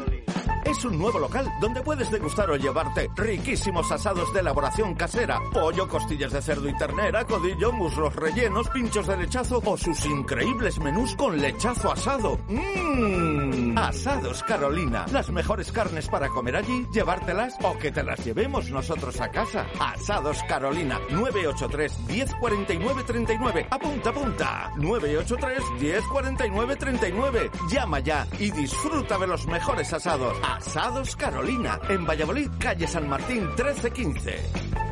Es un nuevo local donde puedes degustar o llevarte riquísimos asados de elaboración casera, pollo, costillas de cerdo y ternera, codillo, muslos rellenos, pinchos de lechazo o sus increíbles menús con lechazo asado. ¡Mmm! Asados Carolina, las mejores carnes para comer allí, llevártelas o que te las llevemos nosotros a casa. Asados Carolina, 983 1049 39. Apunta, apunta. 983 1049 39. Llama ya y disfruta de los mejores asados. Asados Carolina, en Valladolid, calle San Martín 1315.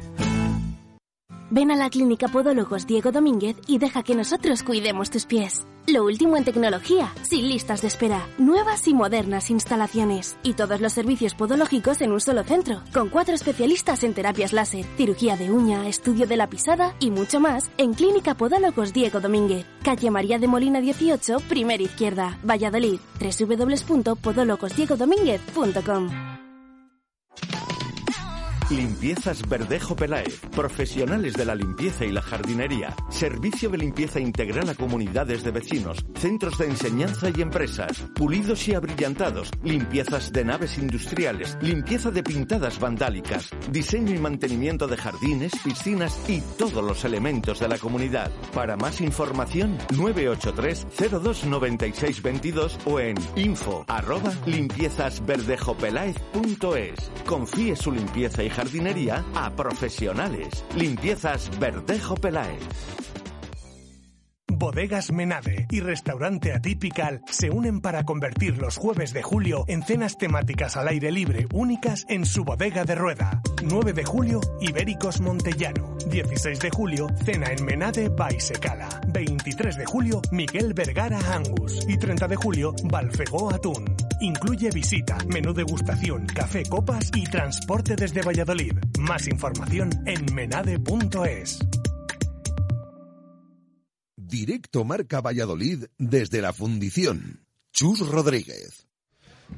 Ven a la Clínica Podólogos Diego Domínguez y deja que nosotros cuidemos tus pies. Lo último en tecnología, sin listas de espera, nuevas y modernas instalaciones y todos los servicios podológicos en un solo centro, con cuatro especialistas en terapias láser, cirugía de uña, estudio de la pisada y mucho más en Clínica Podólogos Diego Domínguez, calle María de Molina 18, primera izquierda, Valladolid, www.podologosdiegodomínguez.com. Limpiezas Verdejo Peláez. Profesionales de la limpieza y la jardinería. Servicio de limpieza integral a comunidades de vecinos. Centros de enseñanza y empresas. Pulidos y abrillantados. Limpiezas de naves industriales. Limpieza de pintadas vandálicas. Diseño y mantenimiento de jardines, piscinas y todos los elementos de la comunidad. Para más información, 983 02 96 22 o en info arroba. Confíe su limpieza y jardinería a profesionales. Limpiezas Verdejo Peláez. Bodegas Menade y Restaurante Atypical se unen para convertir los jueves de julio en cenas temáticas al aire libre únicas en su bodega de rueda. 9 de julio, Ibéricos Montellano. 16 de julio, cena en Menade Baisecala. 23 de julio, Miguel Vergara Angus. Y 30 de julio, Balfegó Atún. Incluye visita, menú degustación, café, copas y transporte desde Valladolid. Más información en menade.es. Directo Marca Valladolid desde la Fundición. Chus Rodríguez.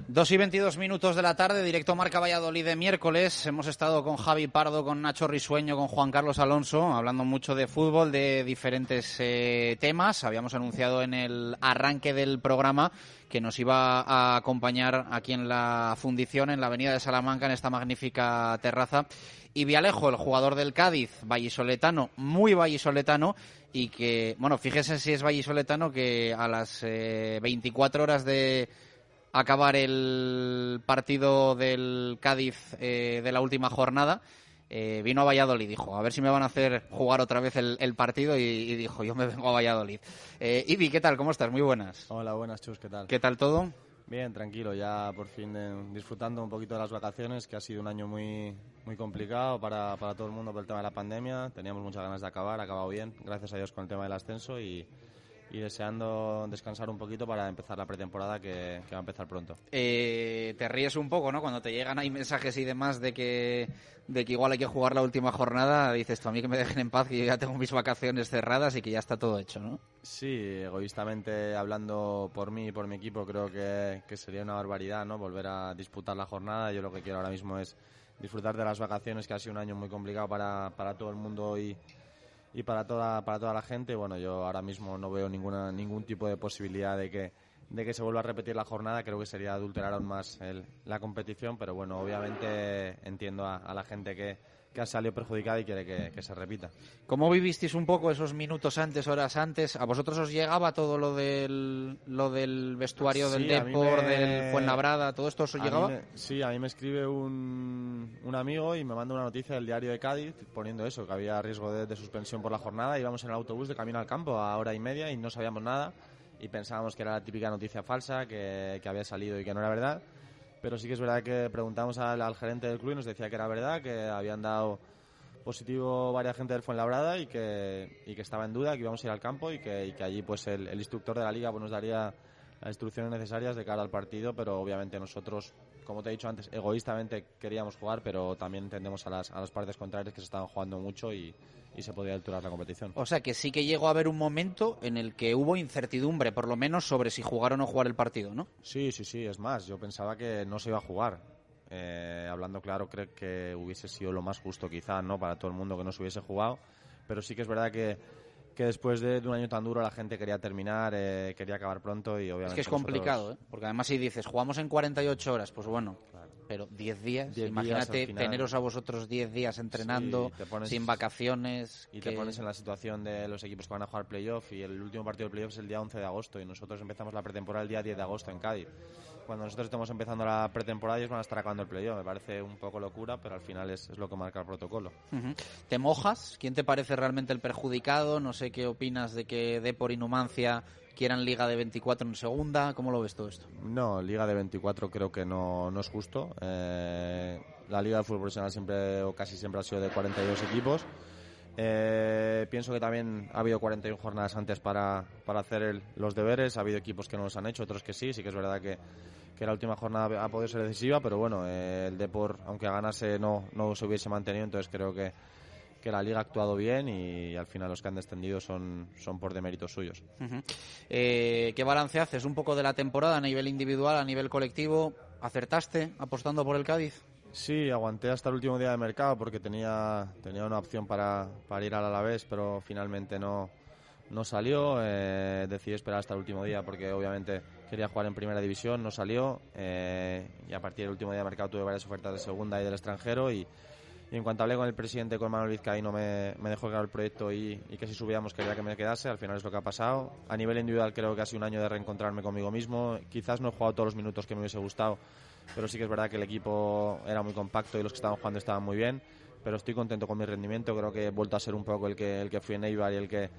Dos y 22 minutos de la tarde, directo Marca Valladolid de miércoles. Hemos estado con Javi Pardo, con Nacho Risueño, con Juan Carlos Alonso, hablando mucho de fútbol, de diferentes eh, temas. Habíamos anunciado en el arranque del programa que nos iba a acompañar aquí en la fundición, en la avenida de Salamanca, en esta magnífica terraza. Y Vialejo, el jugador del Cádiz, vallisoletano, muy vallisoletano, y que, bueno, fíjese si es vallisoletano que a las 24 eh, horas de acabar el partido del Cádiz eh, de la última jornada, eh, vino a Valladolid y dijo, a ver si me van a hacer jugar otra vez el, partido y, dijo, yo me vengo a Valladolid. Eh, Ibi, ¿qué tal? ¿Cómo estás? Muy buenas. Hola, buenas, Chus, ¿qué tal? ¿Qué tal todo? Bien, tranquilo, ya por fin eh, disfrutando un poquito de las vacaciones, que ha sido un año muy, muy complicado para, para todo el mundo por el tema de la pandemia. Teníamos muchas ganas de acabar, ha acabado bien, gracias a Dios con el tema del ascenso y, y deseando descansar un poquito para empezar la pretemporada que, va a empezar pronto. Eh, te ríes un poco, ¿no? Cuando te llegan ahí mensajes y demás de que, de que igual hay que jugar la última jornada, dices tú a mí que me dejen en paz, que yo ya tengo mis vacaciones cerradas y que ya está todo hecho, ¿no? Sí, egoístamente hablando por mí y por mi equipo, creo que, que sería una barbaridad, ¿no? Volver a disputar la jornada. Yo lo que quiero ahora mismo es disfrutar de las vacaciones, que ha sido un año muy complicado para, para todo el mundo y y para toda, para toda la gente, bueno, yo ahora mismo no veo ninguna, ningún tipo de posibilidad de que, de que se vuelva a repetir la jornada. Creo que sería adulterar aún más la competición, pero bueno, obviamente entiendo a la gente que, que ha salido perjudicada y quiere que, se repita. ¿Cómo vivisteis un poco esos minutos antes, horas antes? ¿A vosotros os llegaba todo lo del, lo del vestuario del Depor, del Fuenlabrada, todo esto os llegaba? sí, a mí me escribe un, un, amigo y me manda una noticia del diario de Cádiz poniendo eso, que había riesgo de, suspensión por la jornada. Íbamos en el autobús de camino al campo a hora y media y no sabíamos nada y pensábamos que era la típica noticia falsa, que, que había salido y que no era verdad pero sí que es verdad que preguntamos al, gerente del club y nos decía que era verdad, que habían dado positivo varias gente del Fuenlabrada y que, y que estaba en duda, que íbamos a ir al campo y que, y que allí pues el, instructor de la liga pues, nos daría las instrucciones necesarias de cara al partido, pero obviamente nosotros, como te he dicho antes, egoístamente queríamos jugar, pero también entendemos a las, a las partes contrarias que se estaban jugando mucho y, y se podía alturar la competición. O sea que sí que llegó a haber un momento en el que hubo incertidumbre, por lo menos, sobre si jugar o no jugar el partido, ¿no? Sí, sí, sí, es más, yo pensaba que no se iba a jugar. Eh, hablando claro, creo que hubiese sido lo más justo quizá, ¿no? Para todo el mundo que no se hubiese jugado, pero sí que es verdad que que después de, un año tan duro la gente quería terminar, eh, quería acabar pronto y obviamente... Es que es complicado, ¿eh? Porque además si dices, jugamos en 48 horas, pues bueno, pero 10 días, imagínate teneros a vosotros 10 días entrenando, sin vacaciones... Y te pones en la situación de los equipos que van a jugar playoff y el último partido de playoff es el día 11 de agosto y nosotros empezamos la pretemporada el día 10 de agosto en Cádiz cuando nosotros estamos empezando la pretemporada ellos van a estar acabando el playoff. Me parece un poco locura, pero al final es, lo que marca el protocolo. ¿Te mojas? ¿Quién te parece realmente el perjudicado? No sé qué opinas de que Depor y Numancia quieran Liga de 24 en segunda. ¿Cómo lo ves todo esto? No, Liga de 24 creo que no, no es justo. Eh, la Liga de Fútbol Profesional siempre o casi siempre ha sido de 42 equipos. Eh, pienso que también ha habido 41 jornadas antes para, para hacer los deberes. Ha habido equipos que no los han hecho, otros que sí. Sí que es verdad que, que la última jornada ha podido ser decisiva, pero bueno, eh, el Depor, aunque ganase, no, no se hubiese mantenido. Entonces creo que, que la liga ha actuado bien y, al final los que han descendido son, son por deméritos suyos. Eh, ¿Qué balance haces un poco de la temporada a nivel individual, a nivel colectivo? ¿Acertaste apostando por el Cádiz? Sí, aguanté hasta el último día de mercado porque tenía, tenía una opción para, para ir al Alavés, pero finalmente no, no salió. Eh, decidí esperar hasta el último día porque obviamente quería jugar en primera división, no salió. Eh, y a partir del último día de mercado tuve varias ofertas de segunda y del extranjero. Y, en cuanto hablé con el presidente, con Manuel Vizcaíno, me, me dejó claro el proyecto y, y, que si subíamos quería que me quedase. Al final es lo que ha pasado. A nivel individual creo que ha sido un año de reencontrarme conmigo mismo. Quizás no he jugado todos los minutos que me hubiese gustado pero sí que es verdad que el equipo era muy compacto y los que estaban jugando estaban muy bien, pero estoy contento con mi rendimiento, creo que he vuelto a ser un poco el que, el que fui en Eibar y el que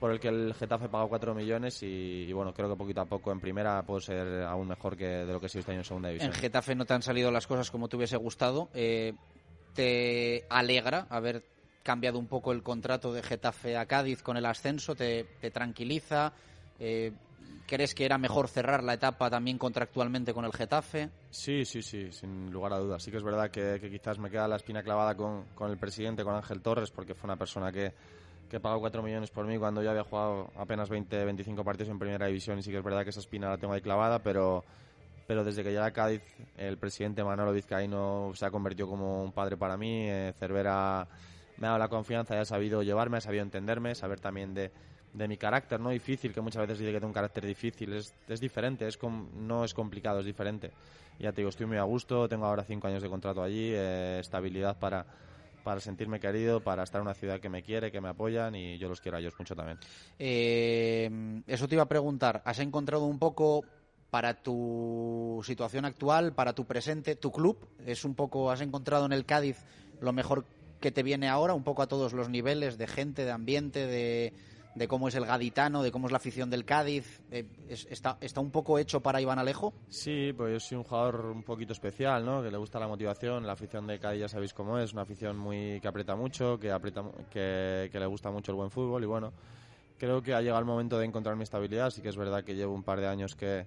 por el que el Getafe pagó 4 millones y, y, bueno, creo que poquito a poco en primera puedo ser aún mejor que de lo que he sido este año en segunda división. En Getafe no te han salido las cosas como te hubiese gustado. Eh, ¿Te alegra haber cambiado un poco el contrato de Getafe a Cádiz con el ascenso? ¿Te, te tranquiliza? Eh, ¿Crees que era mejor cerrar la etapa también contractualmente con el Getafe? Sí, sí, sí, sin lugar a dudas. Sí que es verdad que, que quizás me queda la espina clavada con, con, el presidente, con Ángel Torres, porque fue una persona que, que pagó 4 millones por mí cuando yo había jugado apenas 20, 25 partidos en primera división y sí que es verdad que esa espina la tengo ahí clavada, pero, pero desde que llega a Cádiz el presidente Manolo Vizcaíno se ha convertido como un padre para mí. Eh, Cervera me ha dado la confianza y ha sabido llevarme, ha sabido entenderme, saber también de, de mi carácter, no difícil, que muchas veces dice que tengo un carácter difícil, es, es diferente, es com, no es complicado, es diferente. Ya te digo, estoy muy a gusto, tengo ahora cinco años de contrato allí, eh, estabilidad para, para sentirme querido, para estar en una ciudad que me quiere, que me apoyan y yo los quiero a ellos mucho también. Eh, eso te iba a preguntar, ¿has encontrado un poco para tu situación actual, para tu presente, tu club? ¿Es un poco, has encontrado en el Cádiz lo mejor que te viene ahora, un poco a todos los niveles, de gente, de ambiente, de de cómo es el gaditano, de cómo es la afición del Cádiz. Eh, es, está, ¿Está un poco hecho para Iván Alejo? Sí, pues yo soy un jugador un poquito especial, ¿no? Que le gusta la motivación. La afición de Cádiz ya sabéis cómo es, una afición muy que aprieta mucho, que, aprieta, que, que le gusta mucho el buen fútbol y bueno, creo que ha llegado el momento de encontrar mi estabilidad. Sí que es verdad que llevo un par de años que,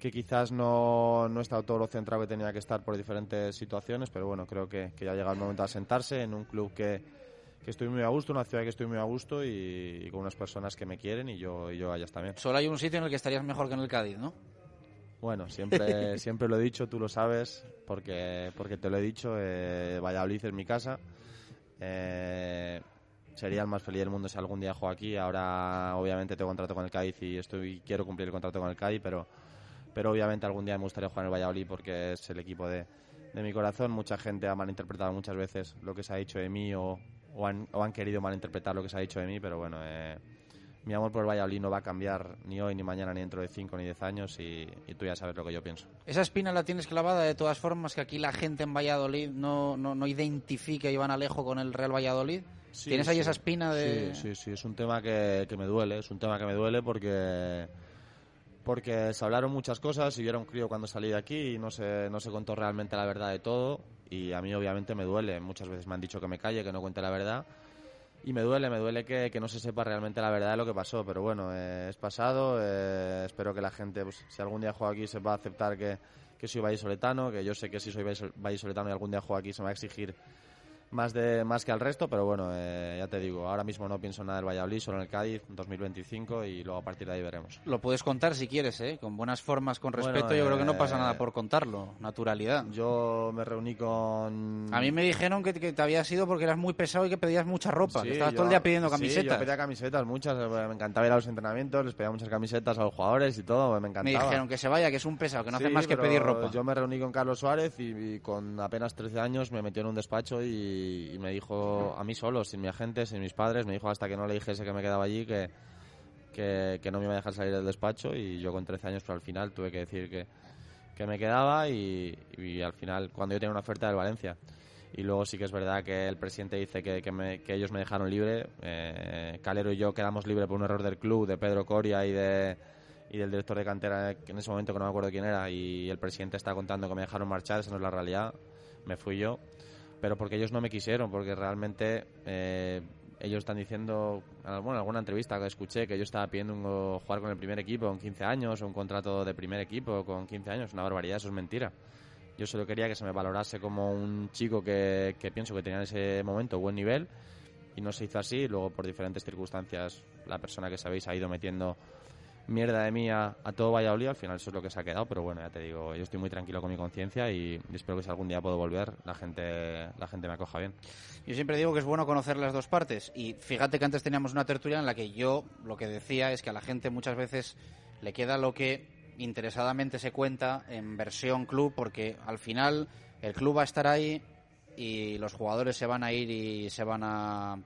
que quizás no, no he estado todo lo centrado que tenía que estar por diferentes situaciones, pero bueno, creo que, que ya ha llegado el momento de asentarse en un club que que estoy muy a gusto, una ciudad que estoy muy a gusto y, y con unas personas que me quieren y yo, y yo ellas también. Solo hay un sitio en el que estarías mejor que en el Cádiz, ¿no? Bueno, siempre, siempre lo he dicho, tú lo sabes, porque, porque te lo he dicho, eh, Valladolid es mi casa. Eh, sería el más feliz del mundo si algún día juego aquí. Ahora, obviamente, tengo contrato con el Cádiz y estoy quiero cumplir el contrato con el Cádiz, pero, pero obviamente algún día me gustaría jugar en el Valladolid porque es el equipo de, de mi corazón. Mucha gente ha malinterpretado muchas veces lo que se ha dicho de mí o, o han, o han querido malinterpretar lo que se ha dicho de mí, pero bueno, eh, mi amor por el Valladolid no va a cambiar ni hoy, ni mañana, ni dentro de 5 ni 10 años y, y, tú ya sabes lo que yo pienso. Esa espina la tienes clavada de todas formas, que aquí la gente en Valladolid no, no, no identifique a Iván Alejo con el Real Valladolid. Sí, ¿Tienes ahí sí. esa espina de...? Sí, sí, sí, es un tema que, que me duele, es un tema que me duele porque porque se hablaron muchas cosas y yo era un crío cuando salí de aquí y no se, no se contó realmente la verdad de todo. Y a mí obviamente me duele. Muchas veces me han dicho que me calle, que no cuente la verdad. Y me duele, me duele que, que no se sepa realmente la verdad de lo que pasó, pero bueno, eh, es pasado, eh, espero que la gente, pues, si algún día juego aquí, sepa aceptar que, que soy vallisoletano, que yo sé que si soy vallisoletano y algún día juego aquí se me va a exigir más de más que al resto, pero bueno, eh, ya te digo, ahora mismo no pienso nada del Valladolid, solo en el Cádiz, 2025 y luego a partir de ahí veremos. Lo puedes contar si quieres, ¿eh? con buenas formas, con respeto, Bueno, yo creo que no pasa eh, nada por contarlo, naturalidad. Yo me reuní con... A mí me dijeron que, que te habías ido porque eras muy pesado y que pedías mucha ropa, Sí, que estabas yo- todo el día pidiendo sí, camisetas. yo pedía camisetas, muchas, eh, me encantaba ir a los entrenamientos, les pedía muchas camisetas a los jugadores y todo, me me encantaba. dijeron que se vaya, que es un pesado, que no hace Sí, más que pedir ropa. Yo me reuní con Carlos Suárez y, y con apenas 13 años me metió en un despacho y, y me dijo a mí solo, sin mi agente, sin mis padres, me dijo hasta que no le dijese que me quedaba allí que, que, que no me iba a dejar salir del despacho y yo con 13 años al final tuve que decir que, que me quedaba y, y al final cuando yo tenía una oferta del Valencia. Y luego sí que es verdad que el presidente dice que, que, me- que ellos me dejaron libre. Eh, Calero y yo quedamos libres por un error del club, de Pedro Coria y de y del director de cantera que en ese momento que no me acuerdo quién era y el presidente está contando que me dejaron marchar, esa no es la realidad, me fui yo, pero porque ellos no me quisieron, porque realmente eh, ellos están diciendo, bueno, en alguna entrevista que escuché que yo estaba pidiendo jugar con el primer equipo con 15 años, un contrato de primer equipo con 15 años, una barbaridad, eso es mentira. Yo solo quería que se me valorase como un chico que, que pienso que tenía en ese momento buen nivel y no se hizo así. Luego, por diferentes circunstancias, la persona que sabéis ha ido metiendo mierda de mí a, a todo Valladolid. Al final, eso es lo que se ha quedado. Pero bueno, ya te digo, yo estoy muy tranquilo con mi conciencia y, y espero que si algún día puedo volver, la gente, la gente me acoja bien. Yo siempre digo que es bueno conocer las dos partes. Y fíjate que antes teníamos una tertulia en la que yo lo que decía es que a la gente muchas veces le queda lo que interesadamente se cuenta en versión club, porque al final el club va a estar ahí y los jugadores se van a ir y se van a,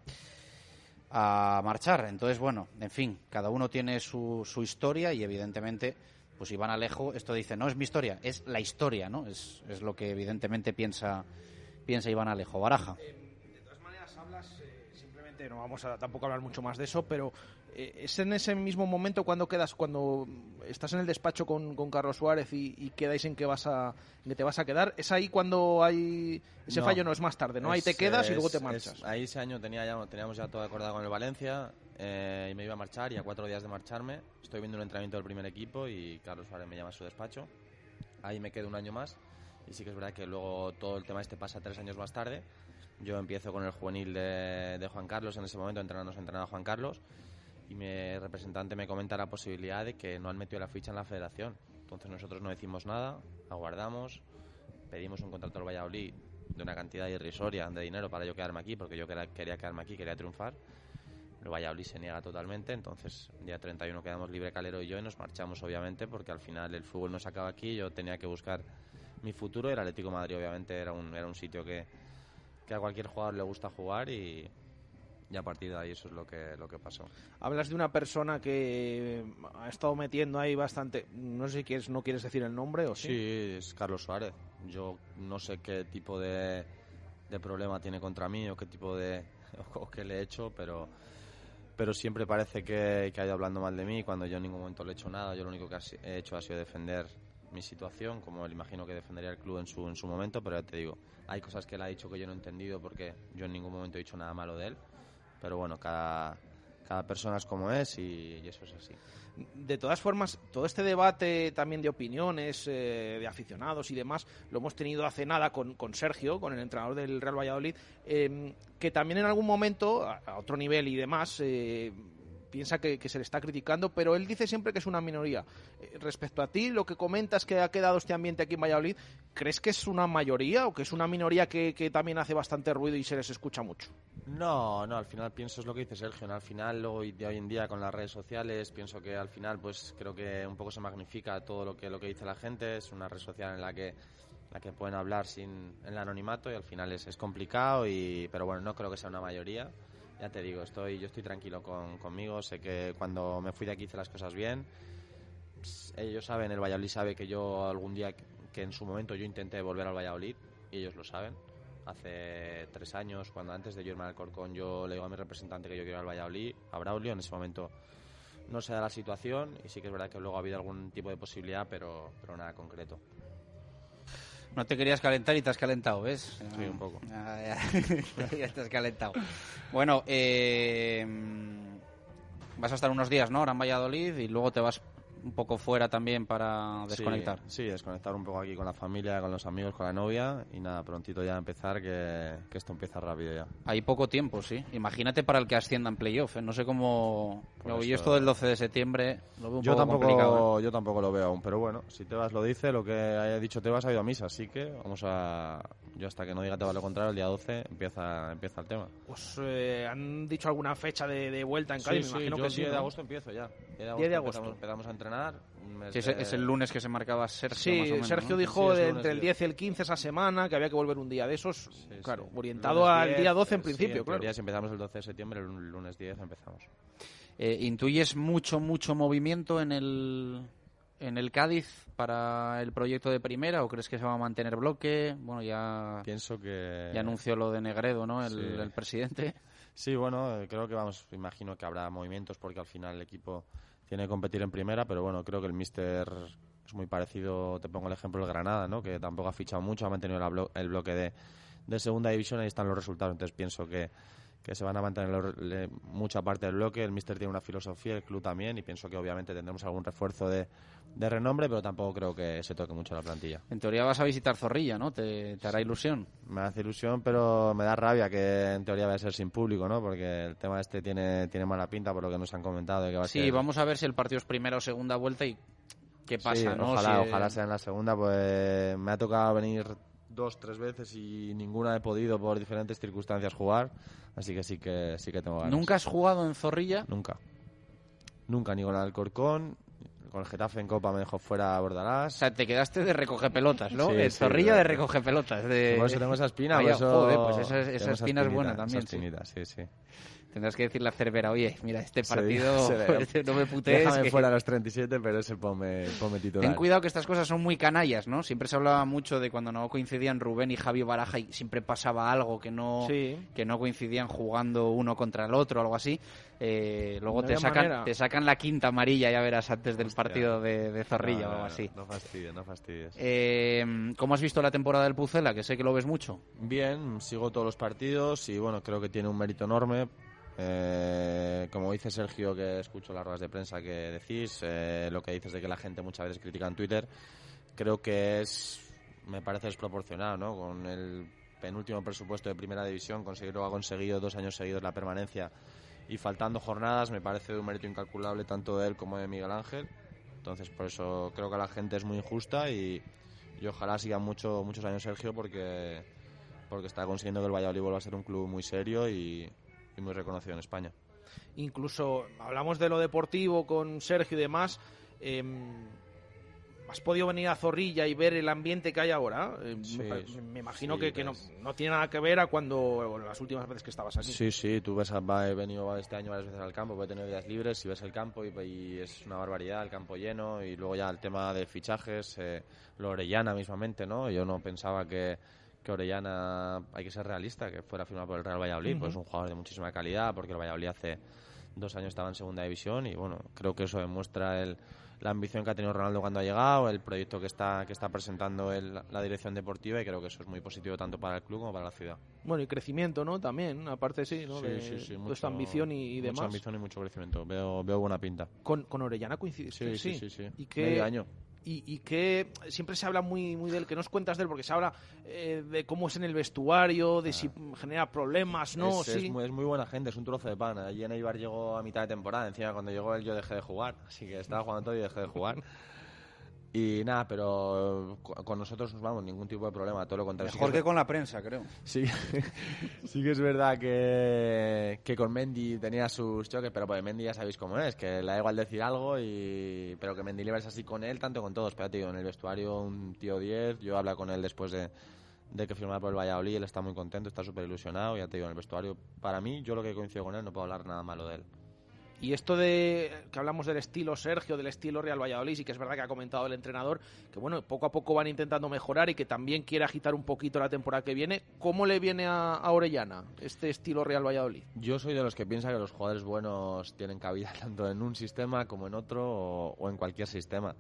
a marchar. Entonces, bueno, en fin, cada uno tiene su, su historia y evidentemente, pues Iván Alejo, esto dice, no es mi historia, es la historia, ¿no? Es, es lo que evidentemente piensa, piensa Iván Alejo. Baraja. De todas maneras, hablas, eh, simplemente no vamos a tampoco hablar mucho más de eso, pero eh, ¿es en ese mismo momento cuando quedas, cuando estás en el despacho con, con Carlos Suárez y, y quedáis en que, vas a, en que te vas a quedar? ¿Es ahí cuando hay ese No. fallo? No es más tarde, ¿no? ahí te Es- quedas y luego te es- marchas. es- ahí ese año tenía ya, teníamos ya todo acordado con el Valencia eh, y me iba a marchar y a cuatro días de marcharme estoy viendo un entrenamiento del primer equipo y Carlos Suárez me llama a su despacho. Ahí me quedo un año más y sí que es verdad que luego todo el tema este pasa tres años más tarde. Yo empiezo con el juvenil de, de Juan Carlos en ese momento, entrenando, entrenando a Juan Carlos y mi representante me comenta la posibilidad de que no han metido la ficha en la federación. Entonces nosotros no decimos nada, aguardamos, pedimos un contrato al Valladolid de una cantidad irrisoria de dinero para yo quedarme aquí, porque yo quería, quedarme aquí, quería triunfar. El Valladolid se niega totalmente, entonces día 31 quedamos libre Calero y yo y nos marchamos obviamente porque al final el fútbol no se acaba aquí, yo tenía que buscar mi futuro el Atlético Madrid obviamente era un, era un sitio que, que a cualquier jugador le gusta jugar y, y a partir de ahí eso es lo que, lo que pasó. Hablas de una persona que ha estado metiendo ahí bastante. No sé si quieres, no quieres decir el nombre o sí. Sí, es Carlos Suárez. Yo no sé qué tipo de, de problema tiene contra mí o qué tipo de. o qué le he hecho, pero. Pero siempre parece que, que ha ido hablando mal de mí cuando yo en ningún momento le he hecho nada. Yo lo único que he hecho ha sido defender mi situación, como él imagino que defendería el club en su, en su momento, pero ya te digo, hay cosas que él ha dicho que yo no he entendido porque yo en ningún momento he dicho nada malo de él. Pero bueno, cada, cada persona es como es y, eso es así. De todas formas, todo este debate también de opiniones, eh, de aficionados y demás, lo hemos tenido hace nada con, con Sergio, con el entrenador del Real Valladolid, eh, que también en algún momento, a, a otro nivel y demás, eh, piensa que, se le está criticando, pero él dice siempre que es una minoría. Eh, respecto a ti, lo que comentas que ha quedado este ambiente aquí en Valladolid, ¿crees que es una mayoría o que es una minoría que, también hace bastante ruido y se les escucha mucho? No, no, al final pienso es lo que dice Sergio, al final hoy, de hoy en día con las redes sociales pienso que al final pues creo que un poco se magnifica todo lo que lo que dice la gente, es una red social en la que la que pueden hablar sin el anonimato y al final es, es complicado y pero bueno, no creo que sea una mayoría. Ya te digo, estoy yo estoy tranquilo con, conmigo, sé que cuando me fui de aquí hice las cosas bien. Ellos saben, el Valladolid sabe que yo algún día que en su momento yo intenté volver al Valladolid y ellos lo saben hace tres años, cuando antes de yo irme al Corcón, yo le digo a mi representante que yo quiero ir al Valladolid, a Braulio, en ese momento no se da la situación y sí que es verdad que luego ha habido algún tipo de posibilidad, pero, pero nada concreto. No te querías calentar y te has calentado, ¿ves? Sí, un poco. Ah, ya, ya te has calentado. Bueno, eh, vas a estar unos días, ¿no? Ahora en Valladolid y luego te vas un poco fuera también para desconectar. Sí, sí, desconectar un poco aquí con la familia, con los amigos, con la novia y nada, prontito ya empezar, que, que esto empieza rápido ya. Hay poco tiempo, sí. Imagínate para el que ascienda en playoff. ¿eh? No sé cómo. Eso- yo esto del 12 de septiembre lo veo un Yo poco complicado. ¿eh? tampoco, yo tampoco lo veo aún, pero bueno, si Tebas lo dice, lo que haya dicho Tebas ha ido a misa, así que vamos a... Yo hasta que no diga Tebas lo contrario, el día 12 empieza, empieza el tema. Pues eh, han dicho alguna fecha de, de vuelta en Cádiz, Sí, me sí, imagino yo que el sí. 10 de ¿no? agosto empiezo ya. 10 10 de agosto. Empezamos, empezamos a entrenar. un mes Sí, es, de- es el lunes que se marcaba Sergio. Sí, más o menos, Sergio ¿no? dijo Sí, es de lunes entre el 10. 10 y el 15 esa semana que había que volver un día de esos, claro, sí. orientado Lunes al 10, día 12 en sí, principio, claro. teoría, si empezamos el 12 de septiembre, el lunes 10 empezamos. Eh, ¿Intuyes mucho, mucho movimiento en el, en el Cádiz para el proyecto de primera o crees que se va a mantener bloque? Bueno, ya, Pienso que... ya anunció lo de Negredo, ¿no? El, Sí. el presidente. Sí, bueno, eh, creo que vamos, imagino que habrá movimientos porque al final el equipo tiene que competir en primera, pero bueno, creo que el míster es muy parecido, te pongo el ejemplo del Granada, ¿no? Que tampoco ha fichado mucho, ha mantenido la blo- el bloque de, de segunda división, ahí están los resultados, entonces pienso que, que se van a mantener le- mucha parte del bloque, el míster tiene una filosofía, el club también, y pienso que obviamente tendremos algún refuerzo de, de renombre, pero tampoco creo que se toque mucho la plantilla. En teoría vas a visitar Zorrilla, ¿no? ¿Te, te hará ilusión? Me hace ilusión, pero me da rabia que en teoría va a ser sin público, ¿no? Porque el tema este tiene, tiene mala pinta por lo que nos han comentado. de que va a Sí, ser- vamos a ver si el partido es primera o segunda vuelta y qué pasa, Sí, ¿no? Ojalá, Si- ojalá sea en la segunda, pues me ha tocado venir dos, tres veces y ninguna he podido por diferentes circunstancias jugar, así que sí que sí que tengo ganas. ¿Nunca has jugado en Zorrilla? Nunca. Nunca, ni con el Alcorcón, con el Getafe en Copa me dejó fuera a Bordalás. O sea, te quedaste de recoge pelotas, ¿no? Sí, El sí, Zorrilla de- de recoge pelotas. De... Por eso tengo esa espina, Vaya, por eso joder, pues esa, espina es buena también. esa sí. espinita, sí, sí. Tendrás que decirle a Cervera, oye, mira, este partido sí. no me putees. Déjame que- fuera a los 37, pero ese ponme, ponme titular. Ten cuidado que estas cosas son muy canallas, ¿no? Siempre se hablaba mucho de cuando no coincidían Rubén y Javi Baraja y siempre pasaba algo que no, Sí. que no coincidían jugando uno contra el otro, algo así. Eh, luego No te sacan, manera. te sacan la quinta amarilla, ya verás, antes del partido de, de Zorrilla No, o algo así. No fastidies, no fastidies. Eh, ¿Cómo has visto la temporada del Pucela? Que sé que lo ves mucho. Bien, sigo todos los partidos y bueno, creo que tiene un mérito enorme. Eh, como dice Sergio, que escucho las ruedas de prensa que decís, eh, lo que dices de que la gente muchas veces critica en Twitter, creo que es, me parece desproporcionado, ¿no? Con el penúltimo presupuesto de Primera División, conseguirlo ha conseguido dos años seguidos la permanencia y faltando jornadas, me parece de un mérito incalculable tanto de él como de Miguel Ángel. Entonces, por eso creo que la gente es muy injusta y, y ojalá sigan mucho, muchos años Sergio porque, porque está consiguiendo que el Valladolid vuelva a ser un club muy serio y, y muy reconocido en España. Incluso hablamos de lo deportivo con Sergio y demás. eh, ¿Has podido venir a Zorrilla y ver el ambiente que hay ahora? Eh, Sí, me, me imagino sí, que, que no, no tiene nada que ver a cuando las últimas veces que estabas aquí. Sí, sí, tú ves, a- he venido este año varias veces al campo, he tenido días libres y ves el campo y, y es una barbaridad, el campo lleno y luego ya el tema de fichajes, eh, lo Orellana mismamente, ¿no? Yo no pensaba que, que Orellana, hay que ser realista, que fuera firmado por el Real Valladolid, pues es un jugador de muchísima calidad porque el Valladolid hace dos años estaba en segunda división y bueno, creo que eso demuestra el, la ambición que ha tenido Ronaldo cuando ha llegado, el proyecto que está, que está presentando el- la dirección deportiva y creo que eso es muy positivo tanto para el club como para la ciudad. Bueno, y crecimiento, ¿no? También, aparte sí, ¿no? Sí, de sí, sí, mucho- esta ambición y, y Mucha demás. ambición y mucho crecimiento. Veo, veo buena pinta. Con, con Orellana coincidiste, Sí, sí, sí, sí. ¿Y qué, Medio año. Y, y que siempre se habla muy, muy de él, que nos cuentas de él, porque se habla eh, de cómo es en el vestuario, de si genera problemas, ¿no? Ah. es, sí. es muy, es muy buena gente, es un trozo de pan. Allí en Eibar llegó a mitad de temporada. Encima, cuando llegó él, yo dejé de jugar. Así que estaba jugando todo y dejé de jugar. Y nada, pero co- con nosotros no vamos, ningún tipo de problema, todo lo contrario. Sí Mejor que que con la prensa, creo. Sí, sí que es verdad que, que con Mendy tenía sus choques, pero pues Mendy ya sabéis cómo es, que le da igual decir algo, y pero que Mendy es así con él, tanto con todos. Pero digo, en el vestuario un tío 10, yo hablo con él después de, de que firmara por el Valladolid, él está muy contento, está súper ilusionado, ya te digo, en el vestuario, para mí, yo lo que coincido con él, no puedo hablar nada malo de él. Y esto de que hablamos del estilo Sergio, del estilo Real Valladolid, y que es verdad que ha comentado el entrenador que bueno, poco a poco van intentando mejorar y que también quiere agitar un poquito la temporada que viene. ¿Cómo le viene a, Orellana este estilo Real Valladolid? Yo soy de los que piensa que los jugadores buenos tienen cabida tanto en un sistema como en otro o, o en cualquier sistema.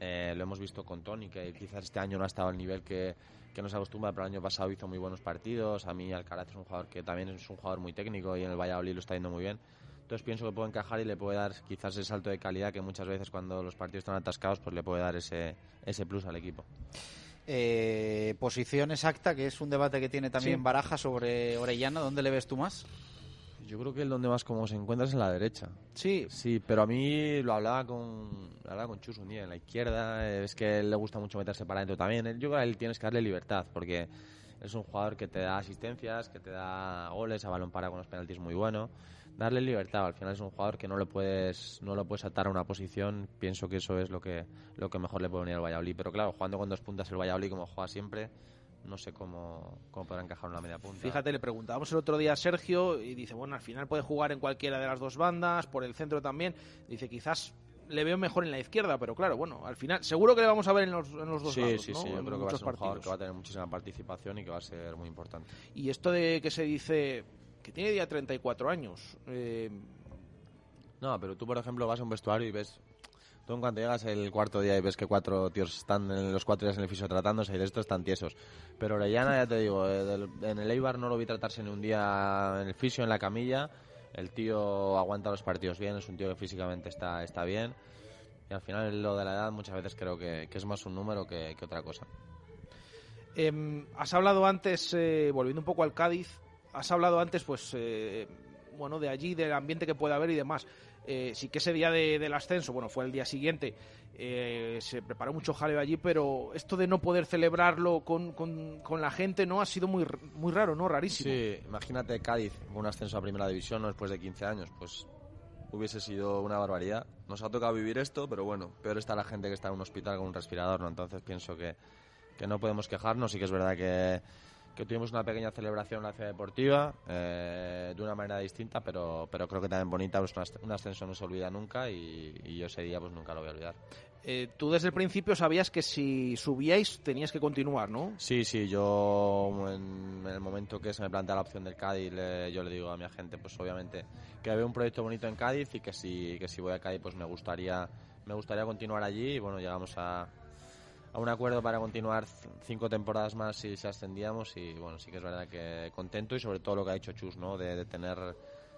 Eh, lo hemos visto con Tony, que quizás este año no ha estado al nivel que, que nos acostumbra, pero el año pasado hizo muy buenos partidos. A mí Alcaraz es un jugador que también es un jugador muy técnico y en el Valladolid lo está yendo muy bien. Entonces pienso que puede encajar y le puede dar quizás ese salto de calidad que muchas veces cuando los partidos están atascados pues le puede dar ese, ese plus al equipo. Eh, posición exacta, que es un debate que tiene también Sí. Baraja sobre Orellana. ¿Dónde le ves tú más? Yo creo que el donde más como se encuentra es en la derecha. Sí. Sí, pero a mí lo hablaba con, lo hablaba con Chus un día en la izquierda. Es que él le gusta mucho meterse para adentro también. Yo creo que a él tienes que darle libertad porque es un jugador que te da asistencias, que te da goles, a balón para con los penaltis muy bueno. Darle libertad, al final es un jugador que no lo puedes no lo puedes atar a una posición. Pienso que eso es lo que lo que mejor le puede venir al Valladolid. Pero claro, jugando con dos puntas el Valladolid como juega siempre, no sé cómo, cómo podrá encajar una media punta. Fíjate, le preguntábamos el otro día a Sergio y dice, bueno, al final puede jugar en cualquiera de las dos bandas, por el centro también. Dice, quizás le veo mejor en la izquierda, pero claro, bueno, al final, seguro que le vamos a ver en los, en los dos Sí, lados, sí, ¿no? sí, yo En creo que va a ser un jugador que va a tener muchísima participación y que va a ser muy importante. Y esto de que se dice que tiene ya 34 años, eh, No, pero tú, por ejemplo, vas a un vestuario y ves... Tú en cuanto llegas el cuarto día y ves que cuatro tíos están en los cuatro días en el fisio tratándose y de estos están tiesos. Pero Orellana, ya te digo, eh, en el Eibar no lo vi tratarse ni un día en el fisio, en la camilla. El tío aguanta los partidos bien, es un tío que físicamente está, está bien. Y al final lo de la edad muchas veces creo que, es más un número que, que otra cosa. Em, has hablado antes, eh, volviendo un poco al Cádiz, has hablado antes, pues, eh, bueno, de allí, del ambiente que puede haber y demás. Eh, sí que ese día de- del ascenso, bueno, fue el día siguiente, eh, se preparó mucho jaleo allí, pero esto de no poder celebrarlo con, con- con la gente, ¿no? Ha sido muy, muy raro, ¿no? Rarísimo. Sí, imagínate Cádiz, un ascenso a primera división ¿no? después de 15 años, pues hubiese sido una barbaridad. Nos ha tocado vivir esto, pero bueno, peor está la gente que está en un hospital con un respirador, ¿no? Entonces pienso que, que no podemos quejarnos y que es verdad que, que tuvimos una pequeña celebración en la ciudad deportiva, eh, de una manera distinta, pero, pero creo que también bonita, pues un ascenso no se olvida nunca y, y yo ese día pues nunca lo voy a olvidar. Eh, tú desde el principio sabías que si subíais tenías que continuar, ¿no? Sí, sí, yo en, en el momento que se me plantea la opción del Cádiz, le- yo le digo a mi agente, pues obviamente que veo un proyecto bonito en Cádiz y que si, que si voy a Cádiz, pues me gustaría, me gustaría continuar allí y bueno, llegamos a, a un acuerdo para continuar cinco temporadas más si, si ascendíamos y bueno, sí que es verdad que contento y sobre todo lo que ha dicho Chus, ¿no? De, de tener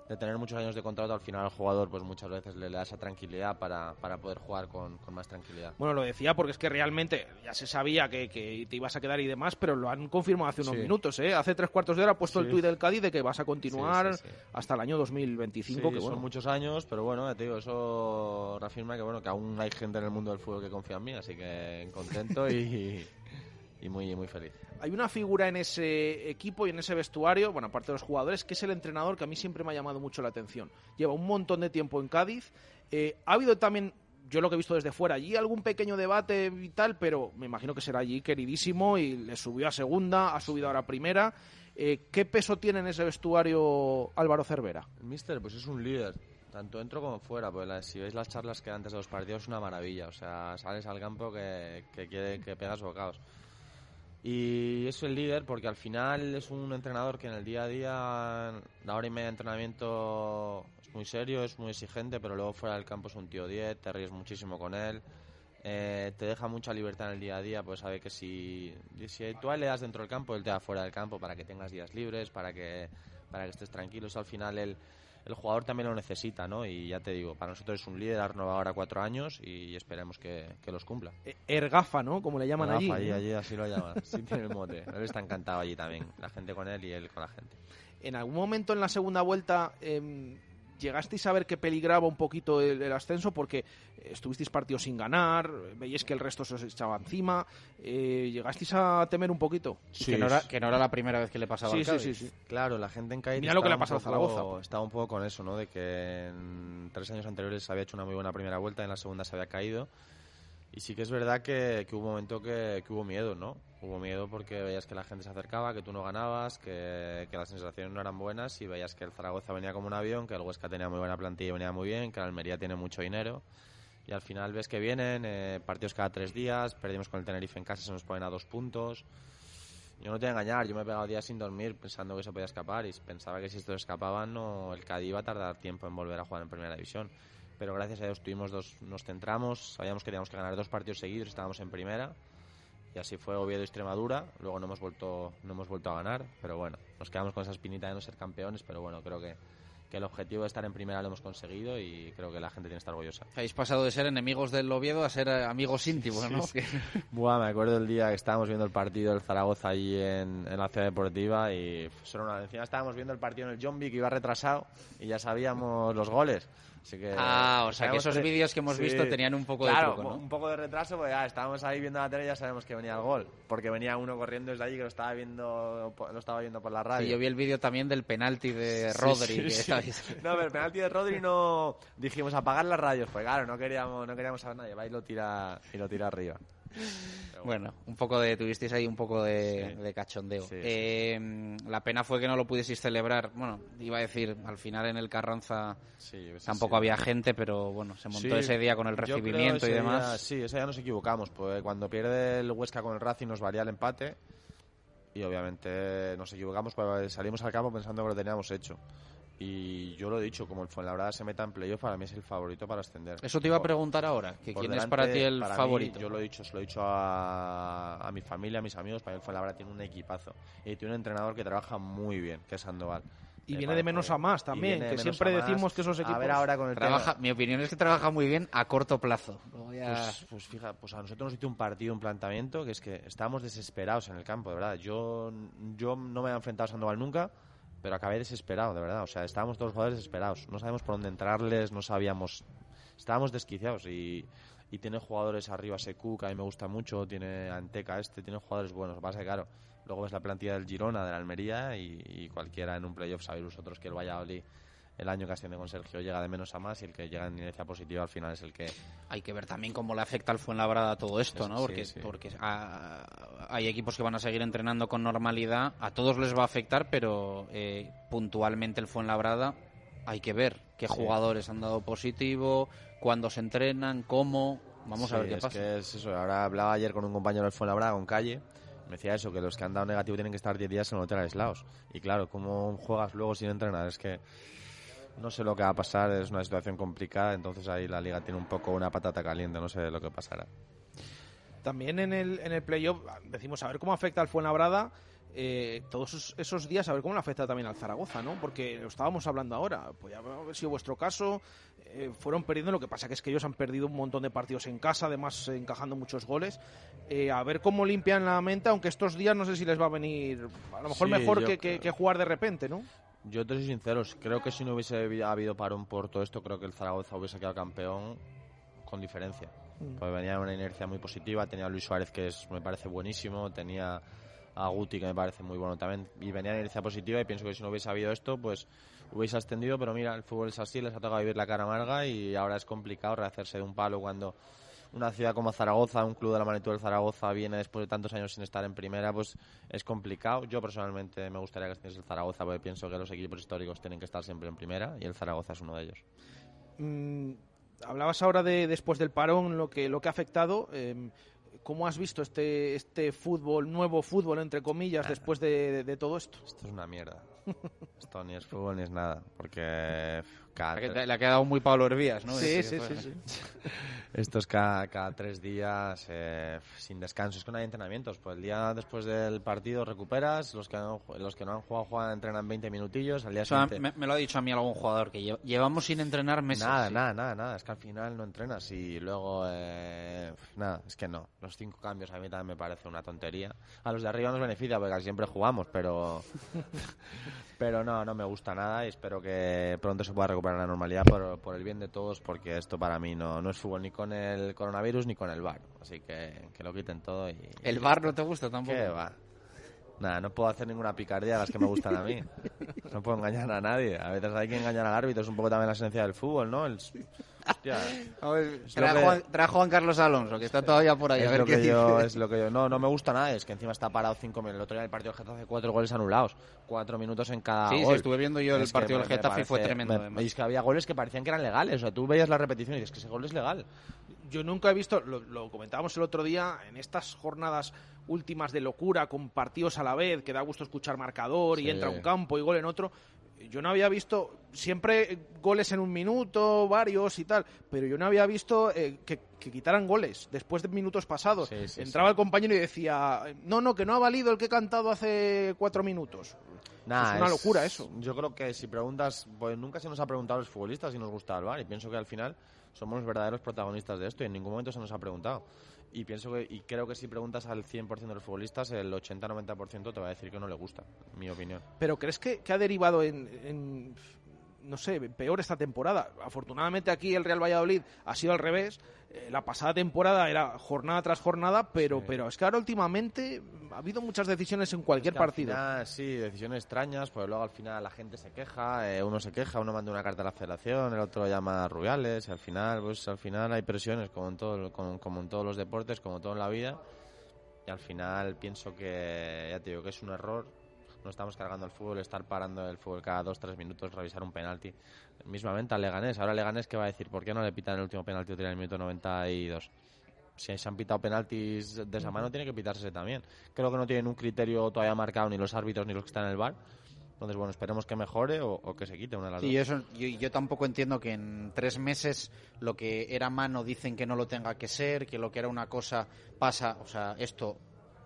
de tener muchos años de contrato, al final al jugador pues muchas veces le, le da esa tranquilidad para, para poder jugar con, con más tranquilidad. Bueno, lo decía porque es que realmente ya se sabía que, que te ibas a quedar y demás, pero lo han confirmado hace unos Sí. minutos, ¿eh? Hace tres cuartos de hora ha puesto el tuit del Cádiz de que vas a continuar Sí, sí, sí. hasta el año 2025, Sí, que son bueno. muchos años, pero bueno, te digo, eso reafirma que bueno que aún hay gente en el mundo del fútbol que confía en mí, así que contento y, y muy muy feliz. Hay una figura en ese equipo y en ese vestuario, bueno, aparte de los jugadores, que es el entrenador que a mí siempre me ha llamado mucho la atención. Lleva un montón de tiempo en Cádiz. Eh, ha habido también, yo lo que he visto desde fuera, allí algún pequeño debate y tal, pero me imagino que será allí queridísimo y le subió a segunda, ha subido ahora a primera. Eh, ¿Qué peso tiene en ese vestuario Álvaro Cervera? Mister, pues es un líder, tanto dentro como fuera, pues la- si veis las charlas que antes de los partidos es una maravilla, o sea, sales al campo que, que quiere que pegas bocados. Y es el líder porque al final es un entrenador que en el día a día, la hora y media de entrenamiento es muy serio, es muy exigente, pero luego fuera del campo es un tío 10, te ríes muchísimo con él, eh, te deja mucha libertad en el día a día, pues sabe que si, si tú le das dentro del campo, él te da fuera del campo para que tengas días libres, para que, para que estés tranquilo, eso al final él el jugador también lo necesita, ¿no? Y ya te digo, para nosotros es un líder, ha renovado ahora cuatro años y esperemos que, que los cumpla. Eh, Ergafa, ¿no? Como le llaman allí. Rafa, allí, ¿no? allí así lo llaman, sí tiene el mote. Él está encantado allí también, la gente con él y él con la gente. En algún momento en la segunda vuelta em, llegasteis a ver que peligraba un poquito el, el ascenso porque estuvisteis partidos sin ganar, veíais que el resto se os echaba encima, eh, llegasteis a temer un poquito. Y que, no era, que no era la primera vez que le pasaba Sí, al sí, Cádiz. sí, sí. Claro, la gente en Cádiz Mira lo que le ha estaba pasado a un poco- Zaragoza. Estaba un poco con eso, ¿no? De que en tres años anteriores había hecho una muy buena primera vuelta, en la segunda se había caído. Y sí que es verdad que, hubo un momento que, hubo miedo, ¿no? Hubo miedo porque veías que la gente se acercaba, que tú no ganabas, que, las sensaciones no eran buenas y veías que el Zaragoza venía como un avión, que el Huesca tenía muy buena plantilla y venía muy bien, que el Almería tiene mucho dinero. Y al final ves que vienen eh, partidos cada tres días, perdimos con el Tenerife en casa, se nos ponen a dos puntos. Yo no te voy a engañar, yo me he pegado días sin dormir pensando que se podía escapar y pensaba que si estos escapaban no, el Cádiz iba a tardar tiempo en volver a jugar en Primera División. Pero gracias a Dios tuvimos dos, nos centramos, sabíamos que teníamos que ganar dos partidos seguidos, estábamos en Primera y así fue Oviedo y Extremadura. Luego no hemos vuelto, no hemos vuelto a ganar, pero bueno, nos quedamos con esa espinita de no ser campeones, pero bueno, creo que, que el objetivo de estar en Primera lo hemos conseguido y creo que la gente tiene que estar orgullosa. Habéis pasado de ser enemigos del Oviedo a ser amigos íntimos, ¿no? Sí, sí. Buah, me acuerdo el día que estábamos viendo el partido del Zaragoza allí en, en la ciudad deportiva y era una, encima estábamos viendo el partido en el Vic que iba retrasado y ya sabíamos los goles. Así que, Ah, o sea que esos tre- vídeos que hemos Sí. visto tenían un poco de Claro, truco, ¿no? un poco de retraso, porque ya estábamos ahí viendo la tele y ya sabemos que venía el gol. Porque venía uno corriendo desde allí que lo estaba viendo, lo estaba viendo por la radio. Sí, yo vi el vídeo también del penalti de Rodri. sí, que No, pero el penalti de Rodri no dijimos apagar las radios, pues claro, no queríamos, no queríamos saber nadie, va y lo tira y lo tira arriba. Bueno, un poco de, tuvisteis ahí un poco de, de cachondeo. Eh, la pena fue que no lo pudieseis celebrar. Bueno, iba a decir, al final en el Carranza tampoco había gente, pero bueno, se montó ese día con el recibimiento y demás. día- sí, ese día nos equivocamos, pues cuando pierde el Huesca con el Racing nos valía el empate y obviamente nos equivocamos, pues salimos al campo pensando que lo teníamos hecho. Y yo lo he dicho, como el Fuenlabrada se meta en playoff, para mí es el favorito para ascender. Eso te iba a preguntar ahora, que quién es para ti el para mí, favorito. yo lo he dicho, se lo he dicho a, a mi familia, a mis amigos, para mí el Fuenlabrada tiene un equipazo y tiene un entrenador que trabaja muy bien, que es Sandoval. Y Me viene de menos a más también, que siempre más. decimos que esos equipos... A ver ahora con el Trabaja, tema- mi opinión es que trabaja muy bien a corto plazo. Pues, pues fija, pues a nosotros nos hizo un partido, un planteamiento, que es que estábamos desesperados en el campo, de verdad. Yo, yo no me he enfrentado a Sandoval nunca, pero acabé desesperado, de verdad. O sea, estábamos todos los jugadores desesperados. No sabíamos por dónde entrarles, no sabíamos... Estábamos desquiciados y, y tiene jugadores arriba, Secu, que a mí me gusta mucho, tiene Anteca este, tiene jugadores buenos. Pasa que, claro, luego ves la plantilla del Girona, de la Almería y, y cualquiera en un playoff, sabéis vosotros que el Valladolid el año que asciende con Sergio llega de menos a más y el que llega en inercia positiva al final es el que... Hay que ver también cómo le afecta al Fuenlabrada todo esto, Eso, ¿no? sí, Porque, sí. porque ah, hay equipos que van a seguir entrenando con normalidad, a todos les va a afectar, pero eh, puntualmente el Fuenlabrada hay que ver qué Sí. jugadores han dado positivo, cuándo se entrenan, cómo... Vamos a Sí, ver qué es pasa. que es eso. Ahora hablaba ayer con un compañero del Fuenlabrada, con Calle, me decía eso, que los que han dado negativo tienen que estar 10 días en el hotel aislados. Y claro, ¿cómo juegas luego sin entrenar? Es que no sé lo que va a pasar, es una situación complicada, entonces ahí la liga tiene un poco una patata caliente, no sé lo que pasará. También en el, en el playoff decimos a ver cómo afecta al Fuenlabrada eh, todos esos, esos días, a ver cómo le afecta también al Zaragoza, ¿no? Porque lo estábamos hablando ahora, podría haber sido vuestro caso, eh, fueron perdiendo, lo que pasa que es que ellos han perdido un montón de partidos en casa, además eh, encajando muchos goles. Eh, a ver cómo limpian la mente, aunque estos días no sé si les va a venir, a lo mejor Sí, mejor que- que jugar de repente, ¿no? Yo te soy sincero, creo que si no hubiese habi- habido parón por todo esto, creo que el Zaragoza hubiese quedado campeón con diferencia. Mm. Pues venía una inercia muy positiva, tenía a Luis Suárez que es, me parece buenísimo, tenía a Guti que me parece muy bueno también, y venía en inercia positiva y pienso que si no hubiese habido esto, pues hubiese ascendido, pero mira, el fútbol es así, les ha tocado vivir la cara amarga y ahora es complicado rehacerse de un palo cuando una ciudad como Zaragoza, un club de la magnitud del Zaragoza viene después de tantos años sin estar en primera, pues es complicado. Yo personalmente me gustaría que estuviese el Zaragoza porque pienso que los equipos históricos tienen que estar siempre en primera y el Zaragoza es uno de ellos. Mm, hablabas ahora de después del parón lo que lo que ha afectado. eh, ¿Cómo has visto este este fútbol, nuevo fútbol entre comillas, después de, de todo esto? Esto es una mierda. Esto ni es fútbol ni es nada, porque cada Le ha- le ha quedado muy Pablo Hervías, ¿no? Sí, sí, sí, sí. Esto es cada, cada tres días eh, sin descanso. Es que no hay entrenamientos. Pues el día después del partido recuperas. Los que, no, los que no han jugado, juegan, entrenan 20 minutillos. Al día O sea, siguiente. me, me lo ha dicho a mí algún jugador, que lle- llevamos sin entrenar meses. Nada, sí. nada, nada, nada. Es que al final no entrenas y luego, eh, nada, es que no. Los cinco cambios a mí también me parece una tontería. A los de arriba nos beneficia porque casi siempre jugamos, pero, pero no, no me gusta nada y espero que pronto se pueda recuperar la normalidad por, por el bien de todos porque esto para mí no, no es fútbol ni con el coronavirus ni con el bar. Así que que lo quiten todo y... ¿El bar no te gusta tampoco? ¿Qué va? Nada, no puedo hacer ninguna picardía de las que me gustan a mí. No puedo engañar a nadie. A veces hay que engañar al árbitro. Es un poco también la esencia del fútbol, ¿no? El... A ver, Juan, trae a Juan Carlos Alonso, que está todavía por ahí. es a ver lo qué que yo, dice. es lo que yo no no me gusta nada es que encima está parado cinco minutos el otro día en el partido del Getafe cuatro goles anulados cuatro minutos en cada Sí, sí, gol estuve viendo yo el Es partido del Getafe y fue tremendo, me- y es que había goles que parecían que eran legales o sea tú veías la repetición y dices que ese gol es legal Yo nunca he visto, lo, lo comentábamos el otro día, en estas jornadas últimas de locura, con partidos a la vez, que da gusto escuchar marcador y Sí. entra un campo y gol en otro. Yo no había visto siempre goles en un minuto, varios y tal, pero yo no había visto eh, que, que quitaran goles después de minutos pasados. Sí, sí, Entraba sí. el compañero y decía, no, no, que no ha valido el que he cantado hace cuatro minutos. Nah, es una locura eso. Yo creo que si preguntas, pues nunca se nos ha preguntado a los futbolistas si nos gusta el bar y pienso que al final somos los verdaderos protagonistas de esto y en ningún momento se nos ha preguntado. Y pienso que y creo que si preguntas al 100% de los futbolistas, el 80-90% te va a decir que no le gusta, mi opinión. Pero ¿crees que, que ha derivado en, no sé, peor esta temporada? Afortunadamente aquí el Real Valladolid ha sido al revés. Eh, la pasada temporada era jornada tras jornada, pero, pero es que ahora últimamente ha habido muchas decisiones en cualquier Es que al partido. final, sí, decisiones extrañas, pues luego al final la gente se queja, eh, uno se queja, uno manda una carta a la federación, el otro llama a Rubiales, y al final, pues al final hay presiones, como en, todo, como, como en todos los deportes, como todo en la vida, y al final pienso que, ya te digo, que es un error, no estamos cargando el fútbol, estar parando el fútbol cada dos, tres minutos, revisar un penalti, mismamente al Leganés, ahora Leganés que va a decir, ¿por qué no le pitan el último penalti tiran el minuto 92? si se han pitado penaltis de esa mano, tiene que pitarse también. Creo que no tienen un criterio todavía marcado ni los árbitros ni los que están en el bar. Entonces, bueno, esperemos que mejore o, o que se quite una de las Sí, dos. eso, yo, yo tampoco entiendo que en tres meses lo que era mano dicen que no lo tenga que ser, que lo que era una cosa pasa, o sea, esto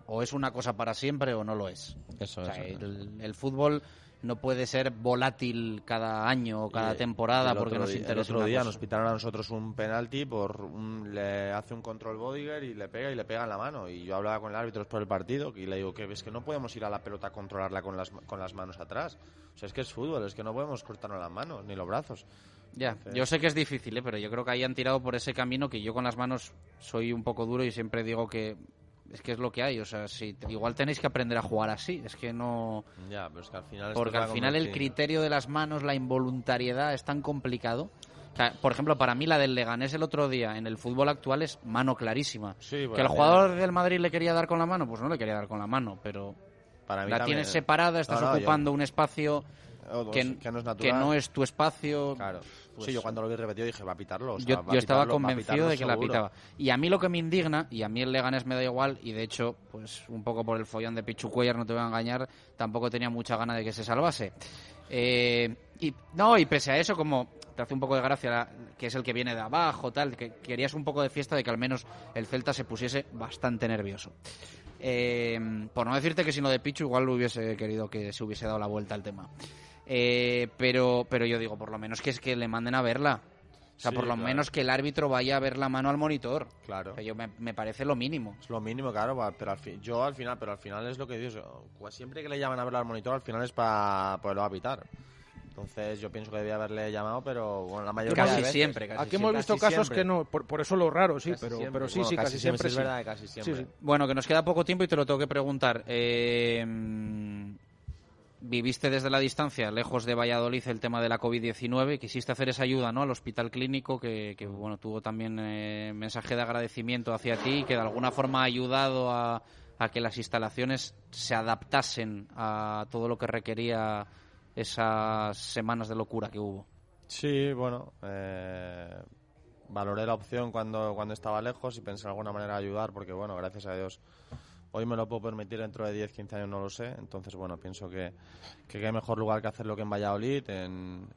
o es una cosa para siempre o no lo es. Eso, O sea, eso. el, el fútbol no puede ser volátil cada año o cada Y, temporada porque nos interesa El otro una día cosa. nos pitaron a nosotros un penalti por un- le hace un control Bodiger y le pega y le pega en la mano. Y yo hablaba con el árbitro después del partido y le digo que es que no podemos ir a la pelota a controlarla con las, con las manos atrás. O sea, es que es fútbol, es que no podemos cortarnos las manos ni los brazos. Ya, yo sé que es difícil, ¿eh? pero yo creo que ahí han tirado por ese camino que yo con las manos soy un poco duro y siempre digo que es que es lo que hay. O sea, si igual tenéis que aprender a jugar así. Es que no. Ya, pero es que al final. Porque al final el criterio de las manos, la involuntariedad es tan complicado. por ejemplo, para mí la del Leganés el otro día en el fútbol actual es mano clarísima. que el jugador del Madrid le quería dar con la mano, pues no le quería dar con la mano, pero para la tienes separada, estás ocupando un espacio que, no es tu espacio. Claro. Pues sí, yo cuando lo vi repetido dije, va a pitarlo. yo, estaba convencido de que la pitaba. Y a mí lo que me indigna, y a mí el Leganés me da igual, y de hecho, pues un poco por el follón de Pichu Cuellar, no te voy a engañar, tampoco tenía mucha gana de que se salvase. Eh, y no, y pese a eso, como te hace un poco de gracia que es el que viene de abajo, tal, que querías un poco de fiesta de que al menos el Celta se pusiese bastante nervioso. Eh, por no decirte que si no de Pichu igual lo hubiese querido que se hubiese dado la vuelta al tema. Eh, pero, pero yo digo, por lo menos que es que le manden a verla. O sea, por lo menos que el árbitro vaya a ver la mano al monitor. Claro. yo me, parece lo mínimo. Es lo mínimo, claro, pero al fin, yo al final, pero al final es lo que digo, siempre que le llaman a ver al monitor, al final es para poderlo apitar. Entonces yo pienso que debía haberle llamado, pero bueno, la mayoría casi de veces, siempre. Casi Aquí hemos visto casos que no, por, eso lo raro, sí, pero, pero sí, sí, casi, siempre. Es verdad, casi siempre. Bueno, que nos queda poco tiempo y te lo tengo que preguntar. Eh, viviste desde la distancia, lejos de Valladolid, el tema de la COVID-19. Quisiste hacer esa ayuda ¿no? al hospital clínico, que, bueno, tuvo también eh, mensaje de agradecimiento hacia ti, que de alguna forma ha ayudado a, que las instalaciones se adaptasen a todo lo que requería esas semanas de locura que hubo. Sí, bueno, eh, valoré la opción cuando, cuando estaba lejos y pensé de alguna manera ayudar, porque bueno, gracias a Dios Hoy me lo puedo permitir dentro de 10, 15 años, no lo sé. Entonces, bueno, pienso que, que qué mejor lugar que hacerlo que en Valladolid, en,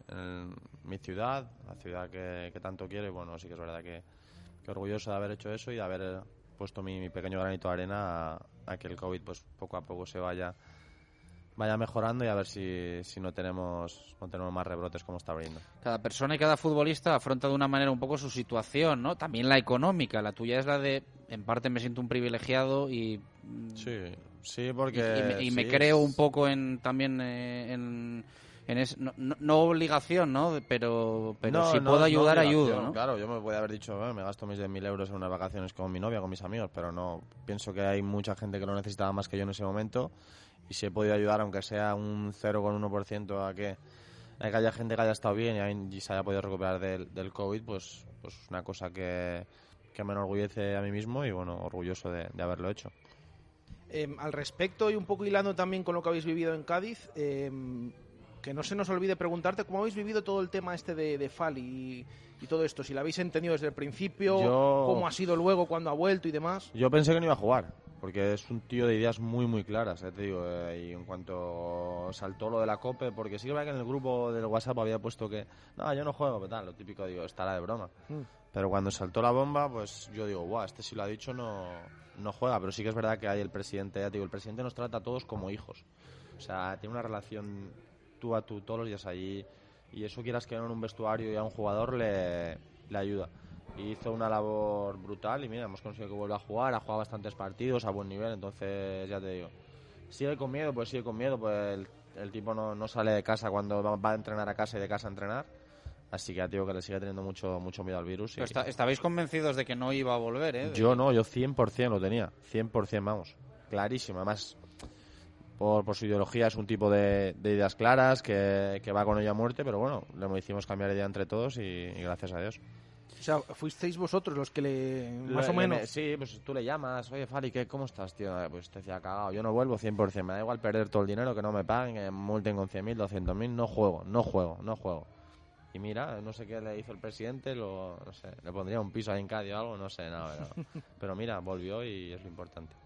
mi ciudad, la ciudad que, tanto quiero. Y bueno, sí que es verdad que, que, orgulloso de haber hecho eso y de haber puesto mi, pequeño granito de arena a, que el COVID pues poco a poco se vaya vaya mejorando y a ver si, si no tenemos no tenemos más rebrotes como está abriendo. Cada persona y cada futbolista afronta de una manera un poco su situación, ¿no? También la económica. La tuya es la de, en parte me siento un privilegiado y... Mm, sí, sí, porque... Y, me, creo un poco en también eh, en... no, obligación, ¿no? Pero, pero si puedo ayudar, ayudo, ¿no? Claro, yo me podía haber dicho, me gasto mis 10.000 euros en unas vacaciones con mi novia, con mis amigos, pero no. Pienso que hay mucha gente que lo necesitaba más que yo en ese momento y si he podido ayudar, aunque sea un 0,1% a que, a que haya gente que haya estado bien y, se haya podido recuperar del, del COVID, pues, pues una cosa que, que me enorgullece a mí mismo y bueno, orgulloso de, haberlo hecho. Em, al respecto y un poco hilando también con lo que habéis vivido en Cádiz, em, que no se nos olvide preguntarte cómo habéis vivido todo el tema este de, de Fali y, y, todo esto, si lo habéis entendido desde el principio, cómo ha sido luego cuando ha vuelto y demás. Yo pensé que no iba a jugar, porque es un tío de ideas muy, muy claras, eh, te digo. Eh, y en cuanto saltó lo de la COPE, porque sí que que en el grupo del WhatsApp había puesto que, no, yo no juego, pero tal, lo típico, digo, estará de broma. Mm. Pero cuando saltó la bomba, pues yo digo, guau, este si lo ha dicho no, no juega. Pero sí que es verdad que hay el presidente, ya te digo, el presidente nos trata a todos como hijos. O sea, tiene una relación tú a tú todos los días allí. Y eso quieras que en un vestuario y a un jugador le, le ayuda hizo una labor brutal y mira, hemos conseguido que vuelva a jugar, ha jugado bastantes partidos a buen nivel, entonces ya te digo, sigue con miedo, pues sigue con miedo, pues el, tipo no, no, sale de casa cuando va, a entrenar a casa y de casa a entrenar. Así que digo que le sigue teniendo mucho mucho miedo al virus. ¿Estabais convencidos de que no iba a volver? ¿eh? Yo no, yo 100% lo tenía. 100%, vamos. Clarísimo. Además, por, por su ideología es un tipo de, ideas claras que, que, va con ella a muerte, pero bueno, le hicimos cambiar de idea entre todos y gracias a Dios. O sea, fuisteis vosotros los que le... Más o menos... sí, pues tú le llamas, oye, Fali, ¿qué, ¿cómo estás, tío? Eh, pues te decía, cagado, yo no vuelvo 100%, me da igual perder todo el dinero, que no me paguen, que multen con 100.000, 200.000, no juego, no juego, no juego. Y mira, no sé qué le hizo el presidente, lo, no sé, le pondría un piso ahí en Cádiz o algo, no sé, nada, pero, pero mira, volvió y es lo importante.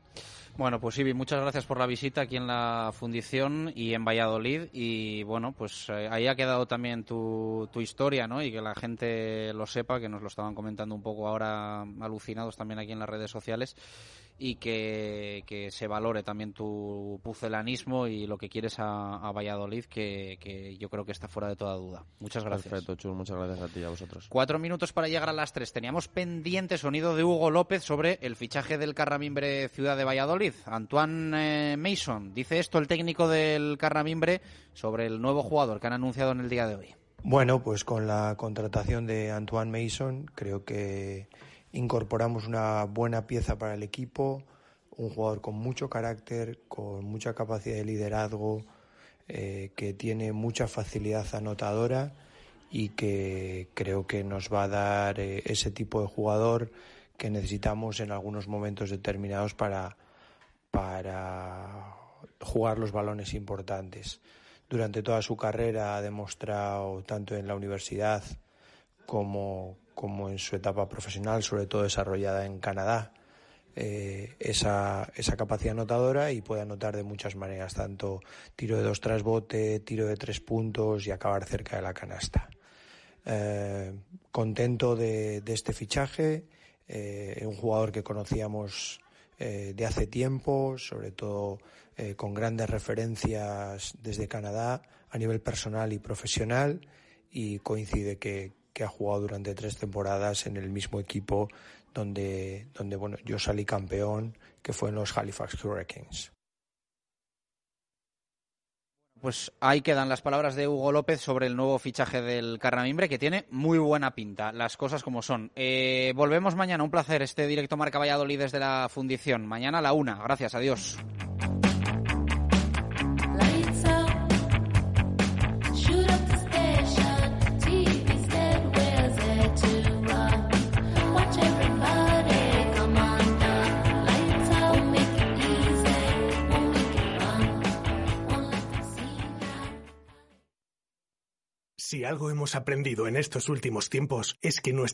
Bueno, pues Ibi, muchas gracias por la visita aquí en la fundición y en Valladolid. Y bueno, pues eh, ahí ha quedado también tu, tu historia, ¿no? Y que la gente lo sepa, que nos lo estaban comentando un poco ahora alucinados también aquí en las redes sociales y que, que, se valore también tu pucelanismo y lo que quieres a, Valladolid, que, que, yo creo que está fuera de toda duda. Muchas gracias. Perfecto, Chul, muchas gracias a ti y a vosotros. Cuatro minutos para llegar a las tres. Teníamos pendiente sonido de Hugo López sobre el fichaje del Carramimbre Ciudad de Valladolid. Antoine eh, Mason, dice esto el técnico del Carramimbre sobre el nuevo jugador que han anunciado en el día de hoy. Bueno, pues con la contratación de Antoine Mason creo que incorporamos una buena pieza para el equipo, un jugador con mucho carácter, con mucha capacidad de liderazgo, eh, que tiene mucha facilidad anotadora y que creo que nos va a dar eh, ese tipo de jugador que necesitamos en algunos momentos determinados para, para jugar los balones importantes. Durante toda su carrera ha demostrado, tanto en la universidad como, como en su etapa profesional, sobre todo desarrollada en Canadá, eh, esa, esa capacidad anotadora y puede anotar de muchas maneras, tanto tiro de dos tras bote, tiro de tres puntos y acabar cerca de la canasta. Eh, contento de, de, este fichaje, eh, un jugador que conocíamos eh, de hace tiempo, sobre todo eh, con grandes referencias desde Canadá a nivel personal y profesional y coincide que, que ha jugado durante tres temporadas en el mismo equipo donde, donde bueno, yo salí campeón, que fue en los Halifax Hurricanes. Pues ahí quedan las palabras de Hugo López sobre el nuevo fichaje del Carnamimbre, que tiene muy buena pinta, las cosas como son. Eh, volvemos mañana, un placer, este directo Marca Valladolid desde la Fundición. Mañana a la una, gracias, adiós. Si algo hemos aprendido en estos últimos tiempos es que nuestra